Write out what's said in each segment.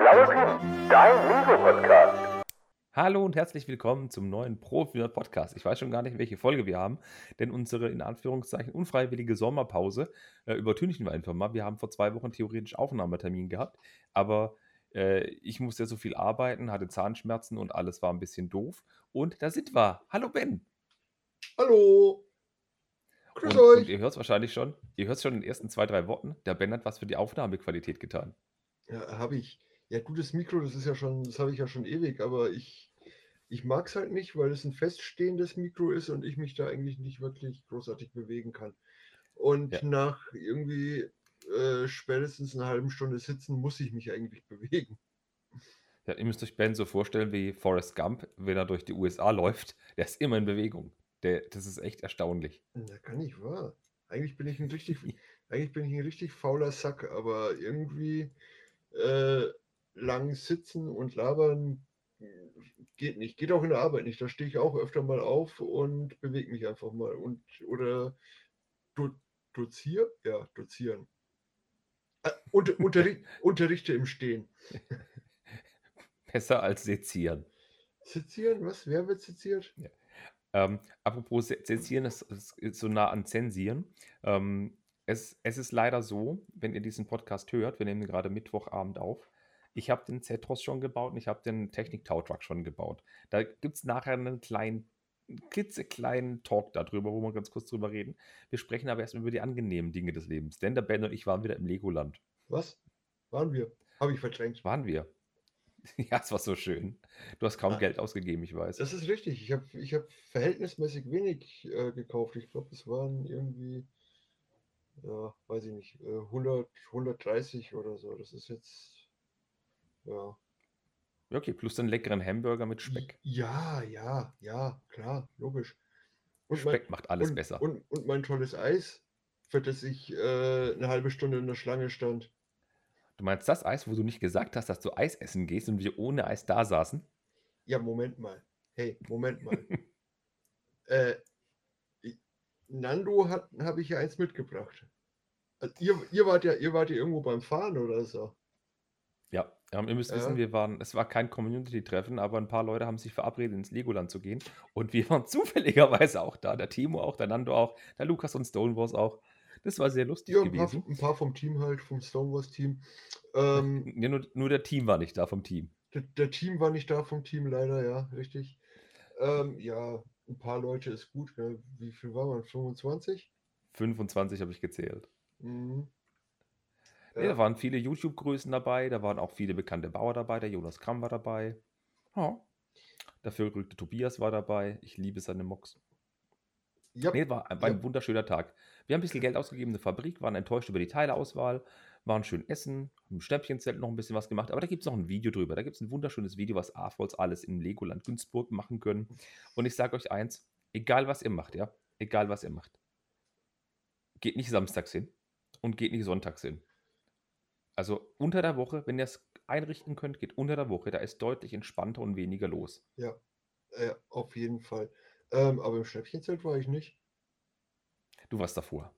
blaue Pin, dein Lego-Podcast. Hallo und herzlich willkommen zum neuen Profi Podcast. Ich weiß schon gar nicht, welche Folge wir haben, denn unsere in Anführungszeichen unfreiwillige Sommerpause äh, übertünchen wir einfach mal. Wir haben vor zwei Wochen theoretisch Aufnahmetermin gehabt, aber äh, ich musste so viel arbeiten, hatte Zahnschmerzen und alles war ein bisschen doof. Und da sind wir. Hallo Ben. Hallo. Grüß Und, euch. und ihr hört es wahrscheinlich schon. Ihr hört es schon in den ersten zwei, drei Worten. Der Ben hat was für die Aufnahmequalität getan. Ja, habe ich. Ja, gutes Mikro, das ist ja schon, das habe ich ja schon ewig, aber ich, ich mag es halt nicht, weil es ein feststehendes Mikro ist und ich mich da eigentlich nicht wirklich großartig bewegen kann. Und Ja. nach irgendwie äh, spätestens einer halben Stunde sitzen muss ich mich eigentlich bewegen. Ja, ihr müsst euch Ben so vorstellen wie Forrest Gump, wenn er durch die USA läuft. Der ist immer in Bewegung. Der, das ist echt erstaunlich. Na, kann nicht wahr. Eigentlich bin ich ein richtig, eigentlich bin ich ein richtig fauler Sack, aber irgendwie äh, lang sitzen und labern geht nicht. Geht auch in der Arbeit nicht. Da stehe ich auch öfter mal auf und bewege mich einfach mal. Und oder do, dozier? Ja, dozieren. Äh, unter, unterri unterrichte im Stehen. Besser als sezieren. Sezieren? Was? Wer wird seziert? Ähm, apropos Se- Zensieren, das ist so nah an Zensieren. Ähm, es, es ist leider so, wenn ihr diesen Podcast hört, wir nehmen gerade Mittwochabend auf, ich habe den Zetros schon gebaut und ich habe den Technik-Tow-Truck schon gebaut. Da gibt es nachher einen kleinen, klitzekleinen Talk darüber, wo wir ganz kurz drüber reden. Wir sprechen aber erstmal über die angenehmen Dinge des Lebens, denn der Ben und ich waren wieder im Legoland. Was? Waren wir? Habe ich verdrängt. Waren wir? Ja, es war so schön. Du hast kaum Ah. Geld ausgegeben, ich weiß. Das ist richtig. Ich habe ich hab verhältnismäßig wenig äh, gekauft. Ich glaube, es waren irgendwie, ja, weiß ich nicht, äh, 100, 130 oder so. Das ist jetzt, ja. Ja, Okay, plus den leckeren Hamburger mit Speck. Ja, ja, ja, klar, logisch. Und Speck macht alles und, besser. Und, und mein tolles Eis, für das ich äh, eine halbe Stunde in der Schlange stand. Du meinst das Eis, wo du nicht gesagt hast, dass du Eis essen gehst und wir ohne Eis da saßen? Ja, Moment mal. Hey, Moment mal. äh, Nando habe ich ja eins mitgebracht. Also ihr, ihr wart ja, ihr wart ja irgendwo beim Fahren oder so. Ja, ähm, ihr müsst Ja. wissen, wir waren, es war kein Community-Treffen, aber ein paar Leute haben sich verabredet, ins Legoland zu gehen. Und wir waren zufälligerweise auch da. Der Timo auch, der Nando auch, der Lukas und Stonewalls auch. Das war sehr lustig Ja, ein paar, gewesen. ein paar vom Team halt, vom Stonewalls-Team. Ähm, Ja, nur, nur der Team war nicht da vom Team. der, der Team war nicht da vom Team, leider, ja, richtig. Ähm, ja, ein paar Leute ist gut. Wie viel war man? 25? 25 habe ich gezählt. Mhm. Nee, da waren viele YouTube-Größen dabei, da waren auch viele bekannte Bauer dabei, der Jonas Kramm war dabei. Ja. Der verrückte Tobias war dabei. Ich liebe seine Mocs. ja, Nee, war, war ein Ja. wunderschöner Tag. Wir haben ein bisschen Geld ausgegeben in der Fabrik, waren enttäuscht über die Teileauswahl, waren schön essen, im Schnäppchenzelt noch ein bisschen was gemacht, aber da gibt es noch ein Video drüber. Da gibt es ein wunderschönes Video, was AFOLs alles im Legoland Günzburg machen können. Und ich sage euch eins, egal was ihr macht, ja, egal was ihr macht, geht nicht samstags hin und geht nicht sonntags hin. Also unter der Woche, wenn ihr es einrichten könnt, geht unter der Woche, da ist deutlich entspannter und weniger los. ja, äh, auf jeden Fall. Ähm, aber im Schnäppchenzelt war ich nicht. Du warst davor.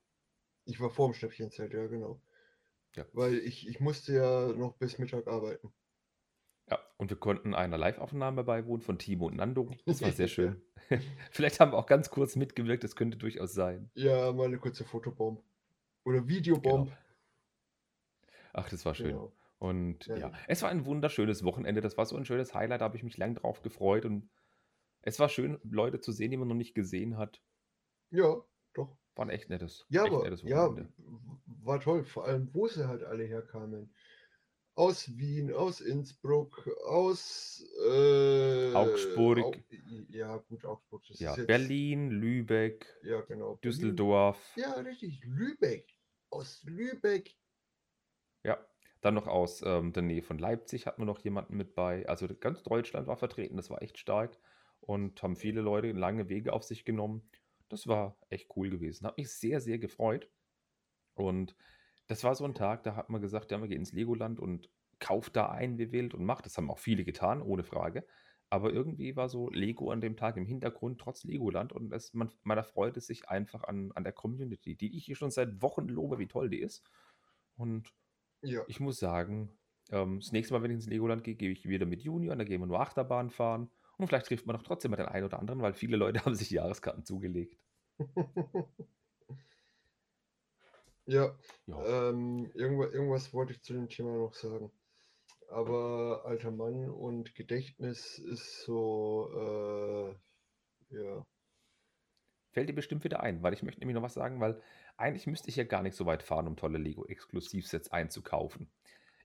Ich war vor dem Schnäppchenzelt, ja, genau. Ja. Weil ich, ich musste ja noch bis Mittag arbeiten. Ja, und wir konnten einer Live-Aufnahme beiwohnen von Timo und Nando. Das war sehr Ja. schön. Vielleicht haben wir auch ganz kurz mitgewirkt, das könnte durchaus sein. Ja, mal eine kurze Fotobomb. Oder Videobomb. Genau. Ach, das war schön. Genau. Und Ja, ja, ja. es war ein wunderschönes Wochenende. Das war so ein schönes Highlight, da habe ich mich lang drauf gefreut. Und es war schön, Leute zu sehen, die man noch nicht gesehen hat. Ja, doch. War ein echt nettes, Ja, echt aber nettes ja, Wochenende. w- war toll. Vor allem, wo sie halt alle herkamen. Aus Wien, aus Innsbruck, aus äh, Augsburg. Au ja, gut, Augsburg. Das Ja, ist jetzt, Berlin, Lübeck, Ja, genau. Berlin. Düsseldorf. Ja, richtig. Lübeck. Aus Lübeck. Ja, dann noch aus ähm, der Nähe von Leipzig hatten wir noch jemanden mit bei. Also ganz Deutschland war vertreten, das war echt stark. Und haben viele Leute lange Wege auf sich genommen. Das war echt cool gewesen. Hat mich sehr, sehr gefreut. Und das war so ein Tag, da hat man gesagt, ja, wir gehen ins Legoland und kauft da ein, wie wild und macht. Das haben auch viele getan, ohne Frage. Aber irgendwie war so Lego an dem Tag im Hintergrund, trotz Legoland. Und es, man, man erfreute sich einfach an, an der Community, die ich hier schon seit Wochen lobe, wie toll die ist. Und Ja. ich muss sagen, Ähm, das nächste Mal, wenn ich ins Legoland gehe, gehe ich wieder mit Junior, dann gehen wir nur Achterbahn fahren. Und vielleicht trifft man doch trotzdem mal den einen oder anderen, weil viele Leute haben sich Jahreskarten zugelegt. Ja, Ja. ähm, irgendwas, irgendwas wollte ich zu dem Thema noch sagen. Aber alter Mann und Gedächtnis ist so, äh, ja. Fällt dir bestimmt wieder ein, weil ich möchte nämlich noch was sagen, weil eigentlich müsste ich ja gar nicht so weit fahren, um tolle Lego-Exklusivsets einzukaufen.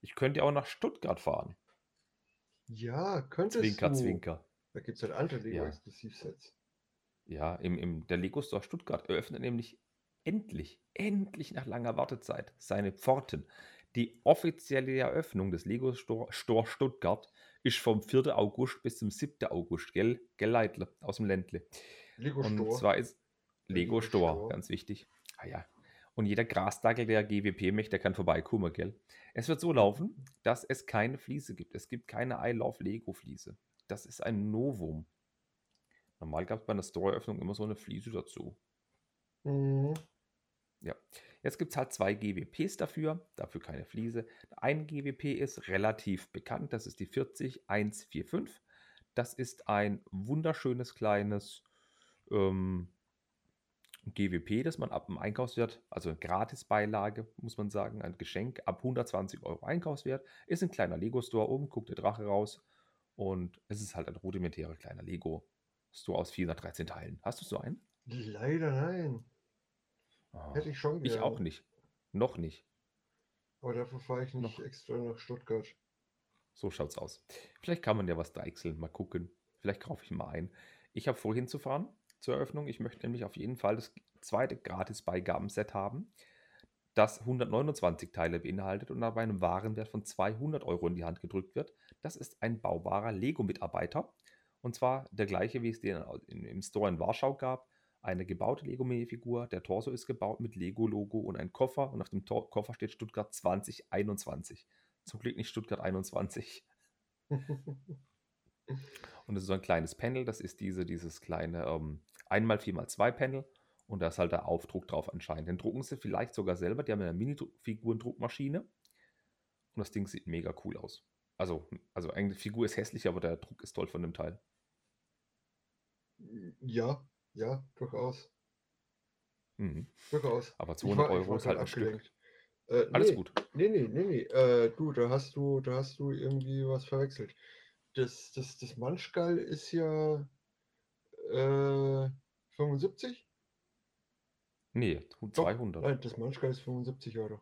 Ich könnte ja auch nach Stuttgart fahren. Ja, könntest Zwinker, du. zwinker. Da gibt es halt andere Ja. Lego-Exklusivsets. Ja, im, im, der Lego Store Stuttgart eröffnet nämlich endlich, endlich nach langer Wartezeit seine Pforten. Die offizielle Eröffnung des Lego Store, Store Stuttgart ist vom 4. August bis zum 7. August, gell? Gell, Leitler, aus dem Ländle. Lego Und Store. zwar ist Lego Lego Store, Store. ganz wichtig. Ah ja. Und jeder Grasdackel, der GWP möchte, der kann vorbeikommen, gell? Es wird so laufen, dass es keine Fliese gibt. Es gibt keine I Love Lego Fliese. Das ist ein Novum. Normal gab es bei einer Store-Eröffnung immer so eine Fliese dazu. Mhm. Ja. Jetzt gibt es halt zwei GWPs dafür, dafür keine Fliese. Ein GWP ist relativ bekannt, das ist die 40145. Das ist ein wunderschönes kleines ähm, GWP, das man ab dem Einkaufswert, also Gratisbeilage, muss man sagen, ein Geschenk ab 120 Euro Einkaufswert, ist ein kleiner Lego-Store, oben guckt der Drache raus und es ist halt ein rudimentärer kleiner Lego-Store aus 413 Teilen. Hast du so einen? Leider nein. Ah, Hätte ich schon ich gerne. auch nicht. Noch nicht. Aber dafür fahre ich nicht Noch. extra nach Stuttgart. So schaut's aus. Vielleicht kann man ja was deichseln, mal gucken. Vielleicht kaufe ich mal ein. Ich habe vorhin zu fahren zur Eröffnung. Ich möchte nämlich auf jeden Fall das zweite Gratis-Beigabenset haben, das 129 Teile beinhaltet und dabei einem Warenwert von 200 Euro in die Hand gedrückt wird. Das ist ein baubarer Lego-Mitarbeiter. Und zwar der gleiche, wie es den im Store in Warschau gab. Eine gebaute Lego-Minifigur. Der Torso ist gebaut mit Lego-Logo und ein Koffer. Und auf dem Tor Koffer steht Stuttgart 2021. Zum Glück nicht Stuttgart 21. Und das ist so ein kleines Panel, das ist diese, dieses kleine ähm, 1x4x2 Panel. Und da ist halt der Aufdruck drauf anscheinend. Den drucken sie vielleicht sogar selber. Die haben eine Mini-Figurendruckmaschine. Und das Ding sieht mega cool aus. Also, also eigentlich die Figur ist hässlich, aber der Druck ist toll von dem Teil. ja, ja, durchaus. Mhm. Durchaus. Aber Ich 200 war, ich Euro ist halt ein Stück. Äh, Alles nee, gut. Nee, nee, nee, nee. Äh, du, da hast du, da hast du irgendwie was verwechselt. Das, das, das Manschgal ist ja äh, 75? Nee, Doch, 200. Nein, das Manschgal ist 75 Euro.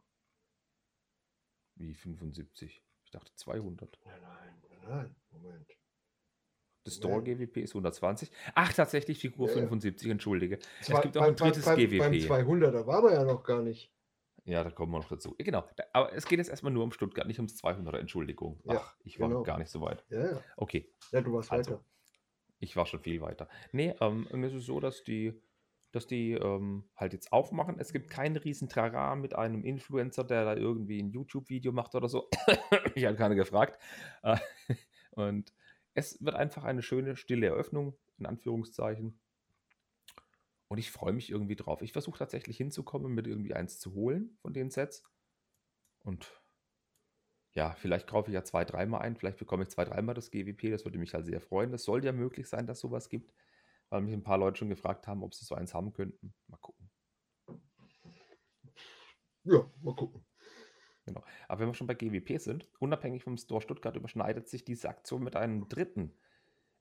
Wie 75? Ich dachte 200. Nein, nein, nein, nein, Moment. Das Store. GWP ist 120. Ach, tatsächlich Figur Ja, ja. 75, entschuldige. Zwei, es gibt auch ein drittes beim, GWP. beim 200er waren wir ja noch gar nicht. Ja, da kommen wir noch dazu. Genau. Aber es geht jetzt erstmal nur um Stuttgart, nicht ums 200er. Entschuldigung. Ja, Ach, ich war genau. gar nicht so weit. Ja, ja. Okay, Ja, du warst Also, weiter. ich war schon viel weiter. Nee, ähm, es ist so, dass die, dass die ähm, halt jetzt aufmachen. Es gibt keinen riesen Trara mit einem Influencer, der da irgendwie ein YouTube-Video macht oder so. ich habe keiner gefragt. Äh, und es wird einfach eine schöne, stille Eröffnung, in Anführungszeichen. Und ich freue mich irgendwie drauf. Ich versuche tatsächlich hinzukommen, mit irgendwie eins zu holen von den Sets. Und ja, vielleicht kaufe ich ja zwei, dreimal ein. Vielleicht bekomme ich zwei, dreimal das GWP. Das würde mich halt sehr freuen. Es soll ja möglich sein, dass sowas gibt. Weil mich ein paar Leute schon gefragt haben, ob sie so eins haben könnten. Mal gucken. Ja, mal gucken. Genau. Aber wenn wir schon bei GWP sind, unabhängig vom Store Stuttgart überschneidet sich diese Aktion mit einem dritten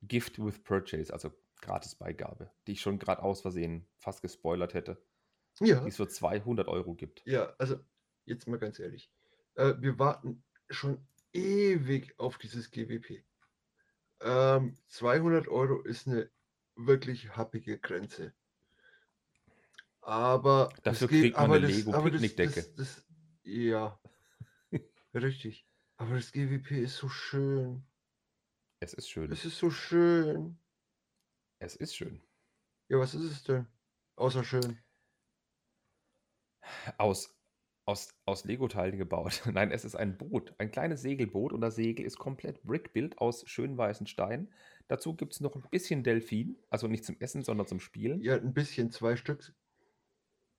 Gift with Purchase, also Gratisbeigabe, die ich schon gerade aus Versehen fast gespoilert hätte, Ja, die es für 200 Euro gibt. ja, also jetzt mal ganz ehrlich. Äh, wir warten schon ewig auf dieses GWP. Ähm, 200 Euro ist eine wirklich happige Grenze. Aber das Dafür geht- kriegt man aber eine das- Lego Picknickdecke. Das, das, ja, richtig. Aber das GWP ist so schön. Es ist schön. Es ist so schön. Es ist schön. Ja, was ist es denn? Außer schön. Aus, aus, aus Lego-Teilen gebaut. Nein, es ist ein Boot, ein kleines Segelboot und das Segel ist komplett Brickbuilt aus schön weißen Steinen. Dazu gibt es noch ein bisschen Delfin, also nicht zum Essen, sondern zum Spielen. Ja, ein bisschen, zwei Stück.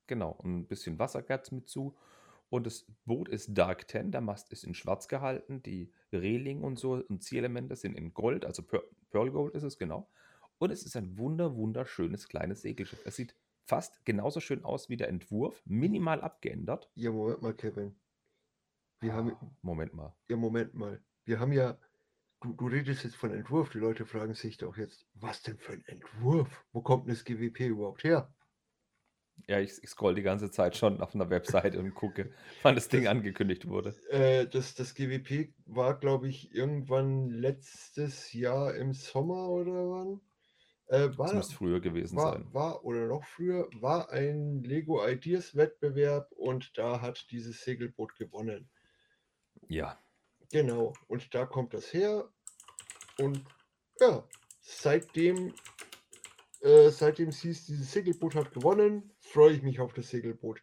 Genau, und ein bisschen Wassergatz mit zu. Und das Boot ist Dark Ten, der Mast ist in schwarz gehalten, die Reling und so und Zielelemente sind in Gold, also Pearl, Gold ist es, genau. Und es ist ein wunder, wunderschönes kleines Segelschiff. Es sieht fast genauso schön aus wie der Entwurf, minimal abgeändert. Ja, Moment mal, Kevin. Wir haben, Ah, Moment mal. ja, Moment mal. Wir haben ja, du, du redest jetzt von Entwurf. Die Leute fragen sich doch jetzt, was denn für ein Entwurf? Wo kommt denn das GWP überhaupt her? Ja, ich, ich scroll die ganze Zeit schon auf einer Webseite und gucke, wann das Ding Das- angekündigt wurde. Äh, das, das GWP war, glaube ich, irgendwann letztes Jahr im Sommer oder wann? Äh, Das war, müsste früher gewesen war, sein. war oder noch früher, war ein Lego Ideas Wettbewerb und da hat dieses Segelboot gewonnen. Ja, Genau, und da kommt das her. Und ja, seitdem, äh, seitdem es hieß, dieses Segelboot hat gewonnen, freue ich mich auf das Segelboot.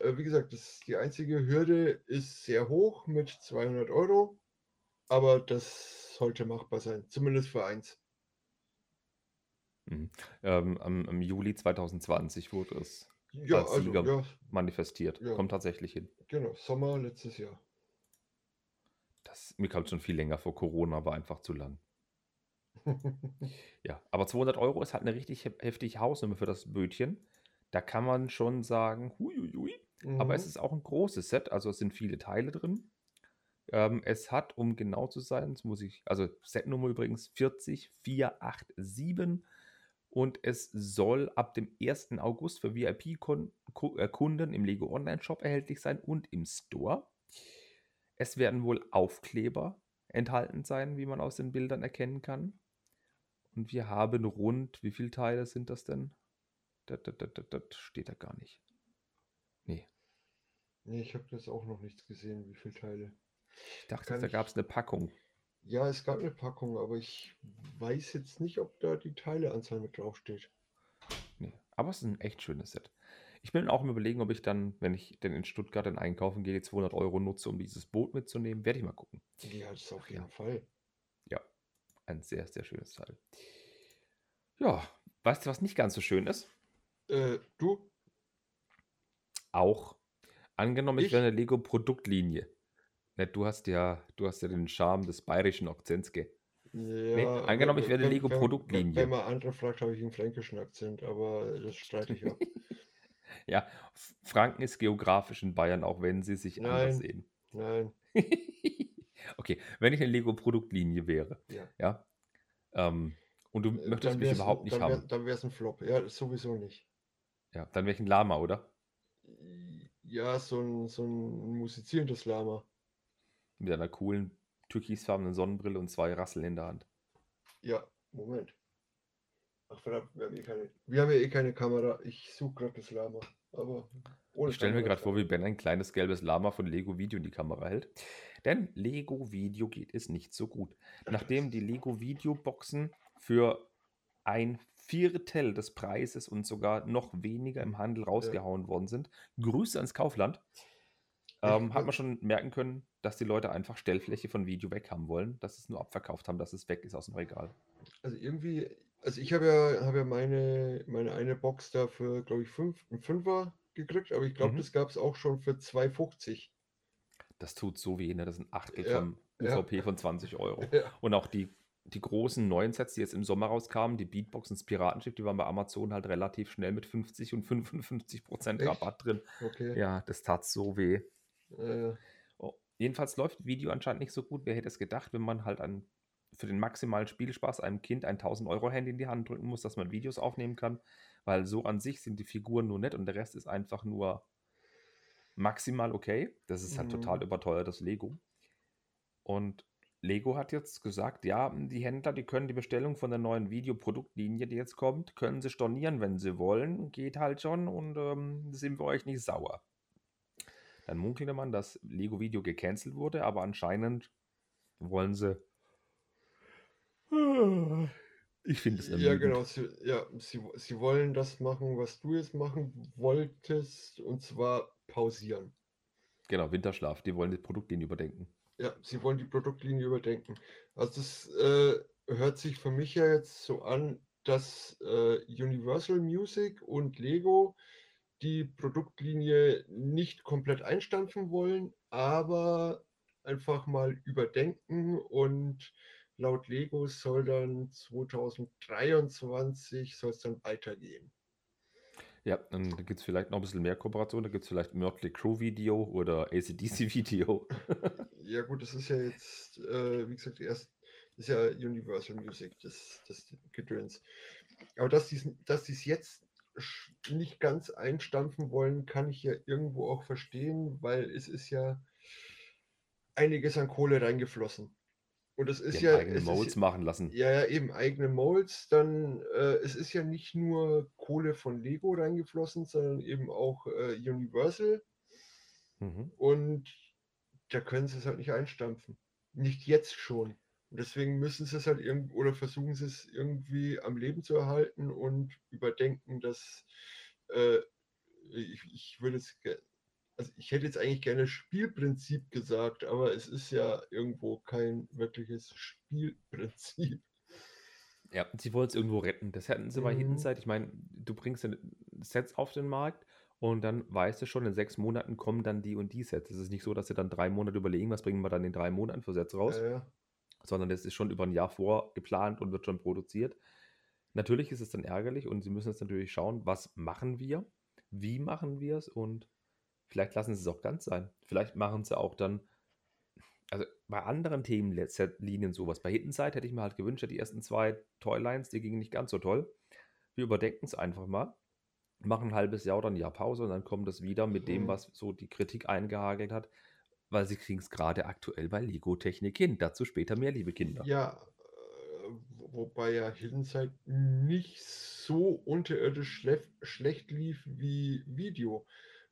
Äh, wie gesagt, das, die einzige Hürde ist sehr hoch mit 200 Euro, aber das sollte machbar sein, zumindest für eins. mhm. ähm, am, im Juli 2020 wurde es Ja, Als also, Sieger. ja, manifestiert. Ja. Kommt tatsächlich hin. genau, Sommer letztes Jahr. Das, mir kam es schon viel länger vor Corona, war einfach zu lang. Ja, aber 200 Euro ist halt eine richtig hef- heftige Hausnummer für das Bötchen. Da kann man schon sagen, huiuiui. Aber es Mhm. ist auch ein großes Set, also es sind viele Teile drin. Ähm, es hat, um genau zu sein, das muss ich, also Setnummer übrigens 40487 und es soll ab dem 1. August für VIP-Kunden im Lego Online-Shop erhältlich sein und im Store. Es werden wohl Aufkleber enthalten sein, wie man aus den Bildern erkennen kann. Und wir haben rund, wie viele Teile sind das denn? Das, das, das, das, steht da gar nicht. Nee, Nee, ich habe das auch noch nicht gesehen, wie viele Teile. ich dachte, Kann da ich- gab es eine Packung. Ja, es gab eine Packung, aber ich weiß jetzt nicht, ob da die Teileanzahl mit draufsteht. Nee, aber es ist ein echt schönes Set. Ich bin auch im Überlegen, ob ich dann, wenn ich denn in Stuttgart dann einkaufen gehe, die 200 Euro nutze, um dieses Boot mitzunehmen. Werde ich mal gucken. Ja, das auf Ja. jeden Fall. Ein sehr, sehr schönes Teil. Ja, weißt du, was nicht ganz so schön ist? Äh, du? Auch angenommen, ich, Ich? wäre eine Lego-Produktlinie. Ne, du hast ja, du hast ja den Charme des bayerischen Akzents, gell? Ja, angenommen, ich wäre wenn- Lego wenn- Produktlinie. Wenn man andere fragt, habe ich einen fränkischen Akzent, aber das streite ich ab. Ja, Franken ist geografisch in Bayern, auch wenn sie sich anders Nein. sehen. Nein, okay, wenn ich eine Lego-Produktlinie wäre, ja. ja, ähm, und du Äh, möchtest mich überhaupt nicht dann haben, Wär, dann wäre es ein Flop. Ja, sowieso nicht. ja, dann wäre ich ein Lama, oder? Ja, so ein, so ein musizierendes Lama. Mit einer coolen türkisfarbenen Sonnenbrille und zwei Rasseln in der Hand. Ja, Moment. Ach verdammt, wir haben eh keine, wir haben ja eh keine Kamera. Ich suche gerade das Lama. Aber ohne Ich stelle mir gerade vor, wie Ben ein kleines gelbes Lama von Lego Video in die Kamera hält. Denn Lego Video geht es nicht so gut. Nachdem die Lego Video Boxen für ein Viertel des Preises und sogar noch weniger im Handel rausgehauen worden sind, Grüße ans Kaufland, ähm, hat man schon merken können, dass die Leute einfach Stellfläche von Video weg haben wollen, dass sie es nur abverkauft haben, dass es weg ist aus dem Regal. Also irgendwie, also ich habe ja, habe ja meine, meine eine Box da für, glaube ich, fünf, einen Fünfer gekriegt, aber ich glaube, Mhm. das gab es auch schon für 2,50. Das tut so weh, ne? Das ist ein Achtel Ja, vom ja. UVP von 20 Euro. Ja. Und auch die, die großen neuen Sets, die jetzt im Sommer rauskamen, die Beatbox und das Piratenschiff, die waren bei Amazon halt relativ schnell mit 50 und 55 Prozent? Rabatt drin. Okay. Ja, das tat so weh. Äh, Oh, jedenfalls läuft Video anscheinend nicht so gut. Wer hätte es gedacht, wenn man halt an, für den maximalen Spielspaß einem Kind ein 1000 Euro Handy in die Hand drücken muss, dass man Videos aufnehmen kann, weil so an sich sind die Figuren nur nett und der Rest ist einfach nur maximal okay. Das ist halt Mhm. total überteuertes Lego. Und Lego hat jetzt gesagt, ja, die Händler, die können die Bestellung von der neuen Videoproduktlinie, die jetzt kommt, können sie stornieren, wenn sie wollen. Geht halt schon und ähm, sind wir euch nicht sauer. Dann munkelte man, dass Lego Video gecancelt wurde, aber anscheinend wollen sie. Ich finde es ja, genau. Sie, ja, sie, sie wollen das machen, was du jetzt machen wolltest, und zwar pausieren. Genau, Winterschlaf. Die wollen die Produktlinie überdenken. Ja, sie wollen die Produktlinie überdenken. Also das äh, hört sich für mich ja jetzt so an, dass äh, Universal Music und Lego die Produktlinie nicht komplett einstampfen wollen, aber einfach mal überdenken und laut Lego soll dann 2023 soll es dann weitergehen. Ja, dann gibt es vielleicht noch ein bisschen mehr Kooperation. Da gibt es vielleicht Mötley Crew Video oder ACDC Video. ja, gut, das ist ja jetzt, äh, wie gesagt, erst ist ja Universal Music, das, das Gedöns. Aber dass die dass es jetzt nicht ganz einstampfen wollen, kann ich ja irgendwo auch verstehen, weil es ist ja einiges an Kohle reingeflossen. Und es ist ja. eigene Molds ist, machen lassen. Ja, ja, eben eigene Molds. Dann, äh, es ist ja nicht nur Kohle von Lego reingeflossen, sondern eben auch äh, Universal. Mhm. Und da können sie es halt nicht einstampfen. Nicht jetzt schon. Und deswegen müssen sie es halt irgendwie oder versuchen sie es irgendwie am Leben zu erhalten und überdenken, dass äh, ich, ich würde es also ich hätte jetzt eigentlich gerne Spielprinzip gesagt, aber es ist ja irgendwo kein wirkliches Spielprinzip. Ja, sie wollen es irgendwo retten. Das hätten sie mhm. bei Hidden Ich meine, du bringst Sets auf den Markt und dann weißt du schon, in sechs Monaten kommen dann die und die Sets. Es ist nicht so, dass sie dann drei Monate überlegen, was bringen wir dann in drei Monaten für Sets raus, ja, ja. sondern das ist schon über ein Jahr vorgeplant und wird schon produziert. Natürlich ist es dann ärgerlich und sie müssen jetzt natürlich schauen, was machen wir, wie machen wir es und Vielleicht lassen sie es auch ganz sein. Vielleicht machen sie auch dann, also bei anderen Themenlinien sowas. Bei Hidden Side hätte ich mir halt gewünscht, die ersten zwei Toylines, die gingen nicht ganz so toll. Wir überdenken es einfach mal, machen ein halbes Jahr oder ein Jahr Pause und dann kommt es wieder mit dem, mhm. was so die Kritik eingehagelt hat, weil sie kriegen es gerade aktuell bei Lego-Technik hin. Dazu später mehr, liebe Kinder. Ja, äh, wobei ja Hidden Side nicht so unterirdisch schlecht lief wie Video.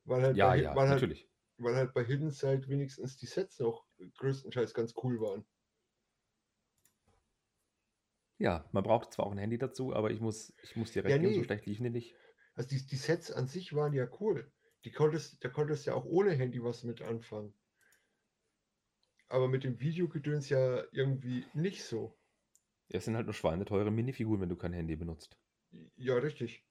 Weil halt ja, bei, ja, weil natürlich. Halt, weil halt bei Hidden Side wenigstens die Sets noch größtenteils ganz cool waren. Ja, man braucht zwar auch ein Handy dazu, aber ich muss, ich muss dir recht ja, geben, nee. so schlecht liefen die nicht. Also die, die Sets an sich waren ja cool. Die konntest, da konntest ja auch ohne Handy was mit anfangen. Aber mit dem Videogedöns ja irgendwie nicht so. Es sind halt nur schweineteure Minifiguren, wenn du kein Handy benutzt. Ja, richtig.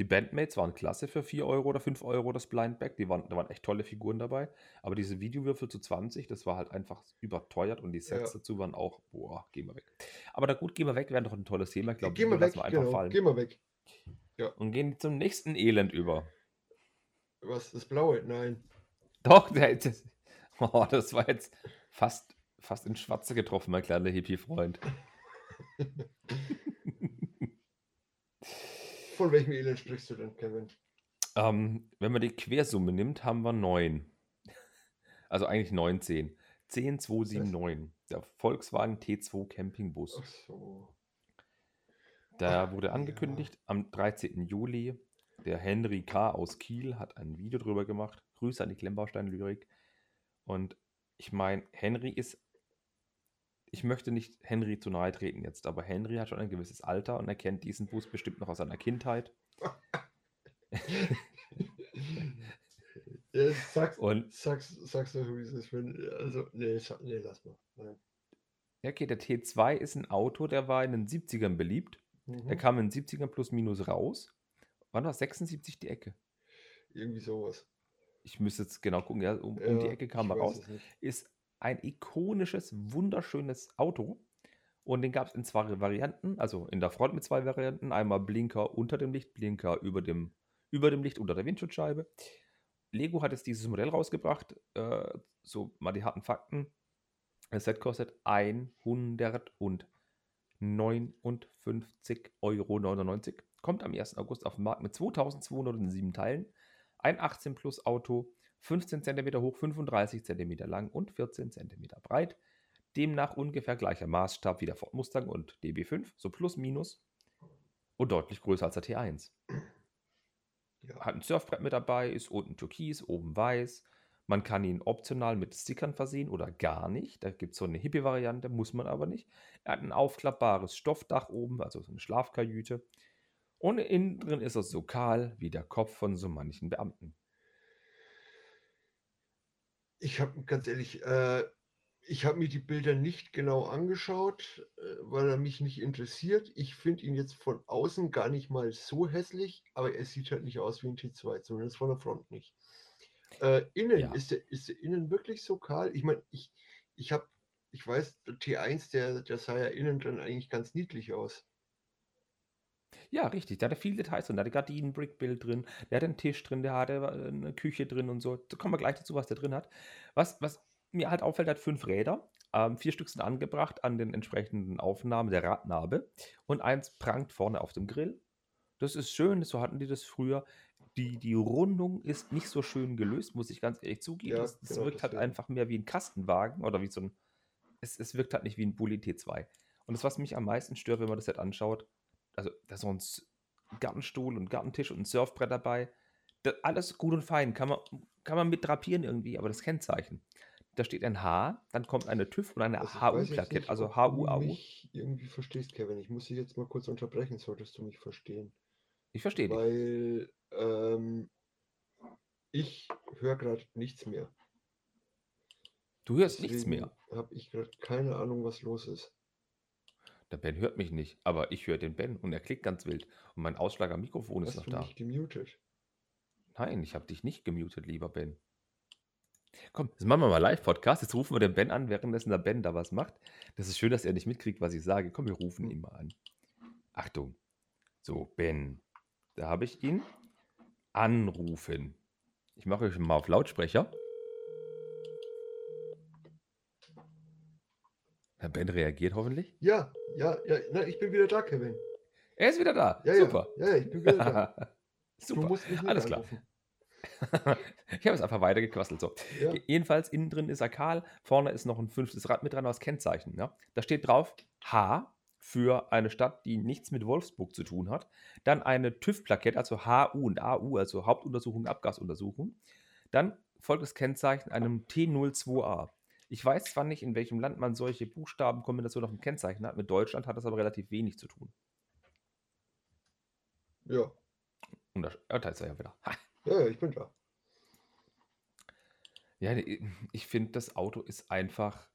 Die Bandmates waren klasse für 4 Euro oder 5 Euro das Blind Bag. Die waren, da waren echt tolle Figuren dabei. Aber diese Videowürfel zu 20, das war halt einfach überteuert und die Sets ja. dazu waren auch, boah, gehen wir weg. Aber da gut, gehen wir weg, wäre doch ein tolles Thema. Ich glaube, gehen wir weg, wir einfach genau. fallen. Gehen wir weg. Ja. Und gehen zum nächsten Elend über. Was? Das Blaue? Nein. Doch, das, oh, das war jetzt fast, fast ins Schwarze getroffen, mein kleiner Hippie-Freund. Von welchem Elend sprichst du denn, Kevin? Ähm, wenn man die Quersumme nimmt, haben wir 9. Also eigentlich 19. 10279. Der Volkswagen T2 Campingbus. Ach so. Da Ach, wurde angekündigt, ja. am 13. Juli, der Henry K. aus Kiel hat ein Video drüber gemacht. Grüße an die Klemmbaustein-Lyrik. Und ich meine, Henry ist ich möchte nicht Henry zu nahe treten jetzt, aber Henry hat schon ein gewisses Alter und er kennt diesen Bus bestimmt noch aus seiner Kindheit. ja, sag's, und, sag's, sag's doch, wie es ist. Wenn, also, nee, nee, lass mal. Nein. Okay, der T2 ist ein Auto, der war in den 70ern beliebt. Mhm. Der kam in den 70ern plus minus raus. Wann war 76 die Ecke? Irgendwie sowas. Ich müsste jetzt genau gucken, ja, um, ja, um die Ecke kam er raus. Ist ein ikonisches, wunderschönes Auto. Und den gab es in zwei Varianten, also in der Front mit zwei Varianten. Einmal Blinker unter dem Licht, Blinker über dem, über dem Licht unter der Windschutzscheibe. Lego hat jetzt dieses Modell rausgebracht. Äh, so mal die harten Fakten. Das Set kostet 159,99 Euro. Kommt am 1. August auf den Markt mit 2207 Teilen. Ein 18 Plus Auto 15 cm hoch, 35 cm lang und 14 cm breit. Demnach ungefähr gleicher Maßstab wie der Ford Mustang und DB5, so plus minus. Und deutlich größer als der T1. Ja. Hat ein Surfbrett mit dabei, ist unten türkis, oben weiß. Man kann ihn optional mit Stickern versehen oder gar nicht. Da gibt es so eine Hippie-Variante, muss man aber nicht. Er hat ein aufklappbares Stoffdach oben, also so eine Schlafkajüte. Und innen drin ist er so kahl wie der Kopf von so manchen Beamten. Ich habe ganz ehrlich, äh, Ich habe mir die Bilder nicht genau angeschaut, äh, weil er mich nicht interessiert. Ich finde ihn jetzt von außen gar nicht mal so hässlich, aber er sieht halt nicht aus wie ein T2, zumindest von der Front nicht. Äh, innen, Ja. ist der, ist der innen wirklich so kahl? Ich meine, ich, ich habe, ich weiß, der T1, der, der sah ja innen dann eigentlich ganz niedlich aus. Ja, richtig. Der hatte viele Details drin. Der hatte Gardinen, Brickbild drin, der hat einen Tisch drin, der hatte äh, eine Küche drin und so. Da kommen wir gleich dazu, was der drin hat. Was, was mir halt auffällt, hat fünf Räder. Ähm, vier Stück sind angebracht an den entsprechenden Aufnahmen der Radnabe und eins prangt vorne auf dem Grill. Das ist schön, so hatten die das früher. Die, die Rundung ist nicht so schön gelöst, muss ich ganz ehrlich zugeben. Ja, das, das genau, wirkt halt deswegen. einfach mehr wie ein Kastenwagen oder wie so ein. Es, es wirkt halt nicht wie ein Bulli T2. Und das, was mich am meisten stört, wenn man das jetzt anschaut, also da ist so ein Gartenstuhl und Gartentisch und ein Surfbrett dabei. Das, alles gut und fein, kann man, kann man mit drapieren irgendwie, aber das Kennzeichen. Da steht ein H, dann kommt eine TÜV und eine Also ich HU-Plakette, also HU-AU. mich irgendwie verstehst, Kevin. Ich muss dich jetzt mal kurz unterbrechen, solltest du mich verstehen. Ich verstehe dich. Weil ähm, ich höre gerade nichts mehr. Du hörst nichts mehr. Habe ich gerade keine Ahnung, was los ist. Der Ben hört mich nicht, aber ich höre den Ben und er klickt ganz wild. Und mein Ausschlag am Mikrofon ist Hast noch du da. mich gemutet? Nein, ich habe dich nicht gemutet, lieber Ben. Komm, jetzt machen wir mal Live-Podcast. Jetzt rufen wir den Ben an, währenddessen der Ben da was macht. Das ist schön, dass er nicht mitkriegt, was ich sage. Komm, wir rufen ihn mal an. Achtung. So, Ben. Da habe ich ihn. Anrufen. Ich mache euch mal auf Lautsprecher. Herr Ben reagiert hoffentlich. Ja, ja, ja, na, ich bin wieder da, Kevin. Er ist wieder da. Ja, Super. ja, ja, ich bin wieder da. Du Super. musst mich Alles klar. anrufen. ich habe es einfach weitergequasselt. So. Ja, Jedenfalls innen drin ist er kahl, vorne ist noch ein fünftes Rad mit dran aus Kennzeichen. Ja? Da steht drauf H für eine Stadt, die nichts mit Wolfsburg zu tun hat. Dann eine TÜV-Plakette, also HU und AU, also Hauptuntersuchung, Abgasuntersuchung. Dann folgt das Kennzeichen einem T02A. Ich weiß zwar nicht, in welchem Land man solche Buchstabenkombinationen auf dem Kennzeichen hat. Mit Deutschland hat das aber relativ wenig zu tun. ja, Und da, ist er ja wieder. Ha. ja, ja, ich bin da. Ja, ich finde, das Auto ist einfach.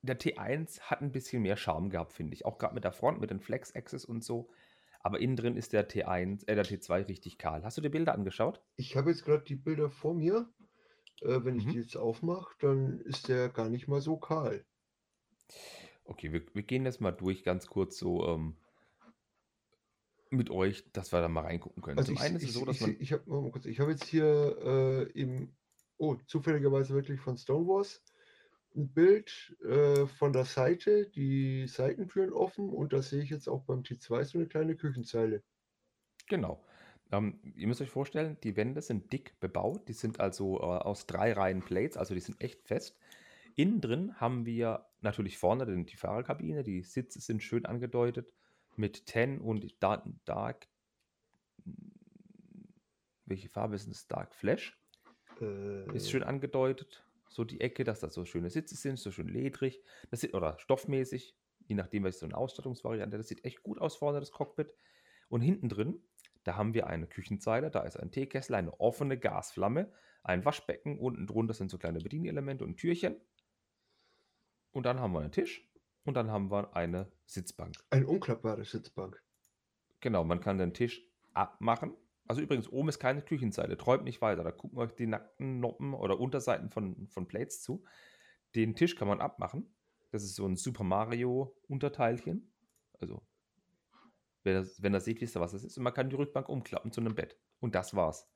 Der T1 hat ein bisschen mehr Charme gehabt, finde ich. Auch gerade mit der Front, mit den Flex-Axis und so. Aber innen drin ist der T1, äh, der T2 richtig kahl. Hast du dir Bilder angeschaut? Ich habe jetzt gerade die Bilder vor mir. Äh, wenn ich Mhm. die jetzt aufmache, dann ist der gar nicht mal so kahl. Okay, wir, wir gehen jetzt mal durch, ganz kurz so ähm, mit euch, dass wir da mal reingucken können. Also Zum ich, einen ist es ich, so, dass ich, man. ich habe ich hab jetzt hier äh, im, oh, zufälligerweise wirklich von Stonewalls ein Bild äh, von der Seite, die Seitentüren offen und da sehe ich jetzt auch beim T2 so eine kleine Küchenzeile. Genau. Ähm, ihr müsst euch vorstellen, die Wände sind dick bebaut. Die sind also äh, aus drei Reihen Plates, also die sind echt fest. Innen drin haben wir natürlich vorne die Fahrerkabine. Die Sitze sind schön angedeutet mit Ten und Dark. Dark welche Farbe ist das? Dark Flash. Äh, Ist schön angedeutet. So die Ecke, dass das so schöne Sitze sind, so schön ledrig. Das sieht, oder stoffmäßig, je nachdem, was so eine Ausstattungsvariante. Das sieht echt gut aus vorne, das Cockpit. Und hinten drin, da haben wir eine Küchenzeile, da ist ein Teekessel, eine offene Gasflamme, ein Waschbecken, unten drunter sind so kleine Bedienelemente und Türchen. Und dann haben wir einen Tisch und dann haben wir eine Sitzbank. Eine unklappbare Sitzbank. Genau, man kann den Tisch abmachen. Also übrigens, oben ist keine Küchenzeile, träumt nicht weiter. Da gucken euch die nackten Noppen oder Unterseiten von, von Plates zu. Den Tisch kann man abmachen. Das ist so ein Super Mario-Unterteilchen. Also, wenn er, wenn er sieht, wisst ihr, was das ist. Und man kann die Rückbank umklappen zu einem Bett. Und das war's.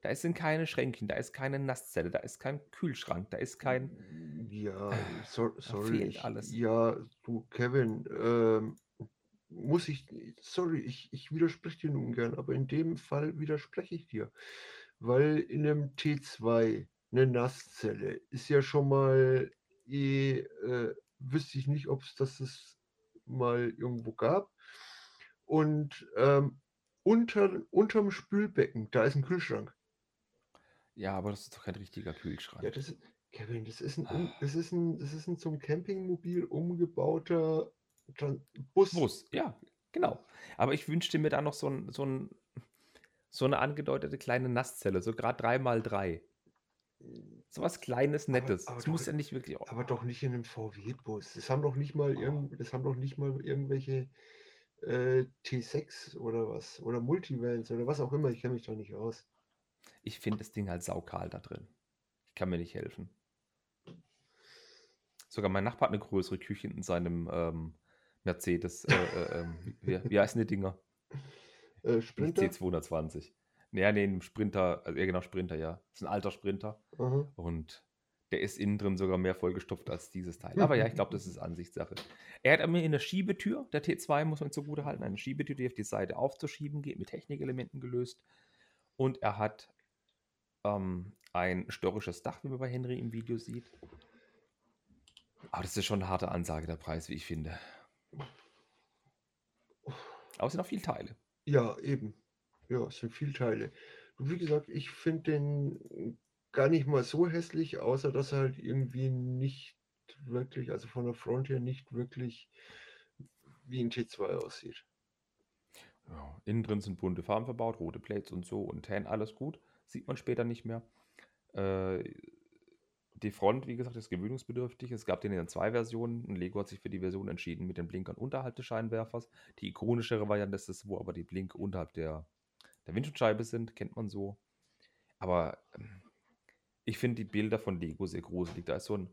Da sind keine Schränkchen, da ist keine Nasszelle, da ist kein Kühlschrank, da ist kein. Ja, so, sorry. fehlt alles. Ja, du, Kevin, ähm, muss ich, sorry, ich, ich widerspreche dir nun gern, aber in dem Fall widerspreche ich dir. Weil in einem T2 eine Nasszelle ist ja schon mal eh, äh, wüsste ich nicht, ob es das mal irgendwo gab. Und ähm, unter, unterm Spülbecken, da ist ein Kühlschrank. Ja, aber das ist doch kein richtiger Kühlschrank. Ja, das ist, Kevin, das ist ein, um, das ist ein, das ist ein zum Campingmobil umgebauter Bus. Bus, ja, genau. Aber ich wünschte mir da noch so, ein, so, ein, so eine angedeutete kleine Nasszelle, so gerade 3x3. So was Kleines, Aber- Nettes. aber Es doch- muss ja nicht wirklich. Aber doch nicht in einem VW-Bus. Das haben doch nicht mal irgend, das haben doch nicht mal irgendwelche äh, T6 oder was. Oder Multivans oder was auch immer. Ich kenne mich da nicht aus. Ich finde das Ding halt saukal da drin. Ich kann mir nicht helfen. Sogar mein Nachbar hat eine größere Küche in seinem ähm, Mercedes. Äh, äh, ähm, wie, wie heißen die Dinger? Äh, Sprinter? C220. Nee, nee, ein Sprinter, also, ja genau, Sprinter, ja. Das ist ein alter Sprinter. Aha. Und der ist innen drin sogar mehr vollgestopft als dieses Teil. Aber ja, ich glaube, das ist Ansichtssache. Er hat mir in der Schiebetür, der T2 muss man zugute halten, eine Schiebetür, die auf die Seite aufzuschieben geht, mit Technikelementen gelöst. Und er hat ähm, ein störrisches Dach, wie man bei Henry im Video sieht. Aber das ist schon eine harte Ansage, der Preis, wie ich finde. Aber es sind auch viele Teile. Ja, eben. Ja, es sind viele Teile. Und wie gesagt, ich finde den gar nicht mal so hässlich, außer dass er halt irgendwie nicht wirklich, also von der Front her nicht wirklich wie ein T2 aussieht. Ja, innen drin sind bunte Farben verbaut, rote Plates und so und Tan, alles gut. Sieht man später nicht mehr. Äh, die Front, wie gesagt, ist gewöhnungsbedürftig. Es gab den in zwei Versionen und Lego hat sich für die Version entschieden mit den Blinkern unterhalb des Scheinwerfers. Die ikonischere Variante ist es, wo aber die Blinke unterhalb der, der Windschutzscheibe sind, kennt man so. Aber ähm, ich finde die Bilder von Lego sehr gruselig. Da ist so ein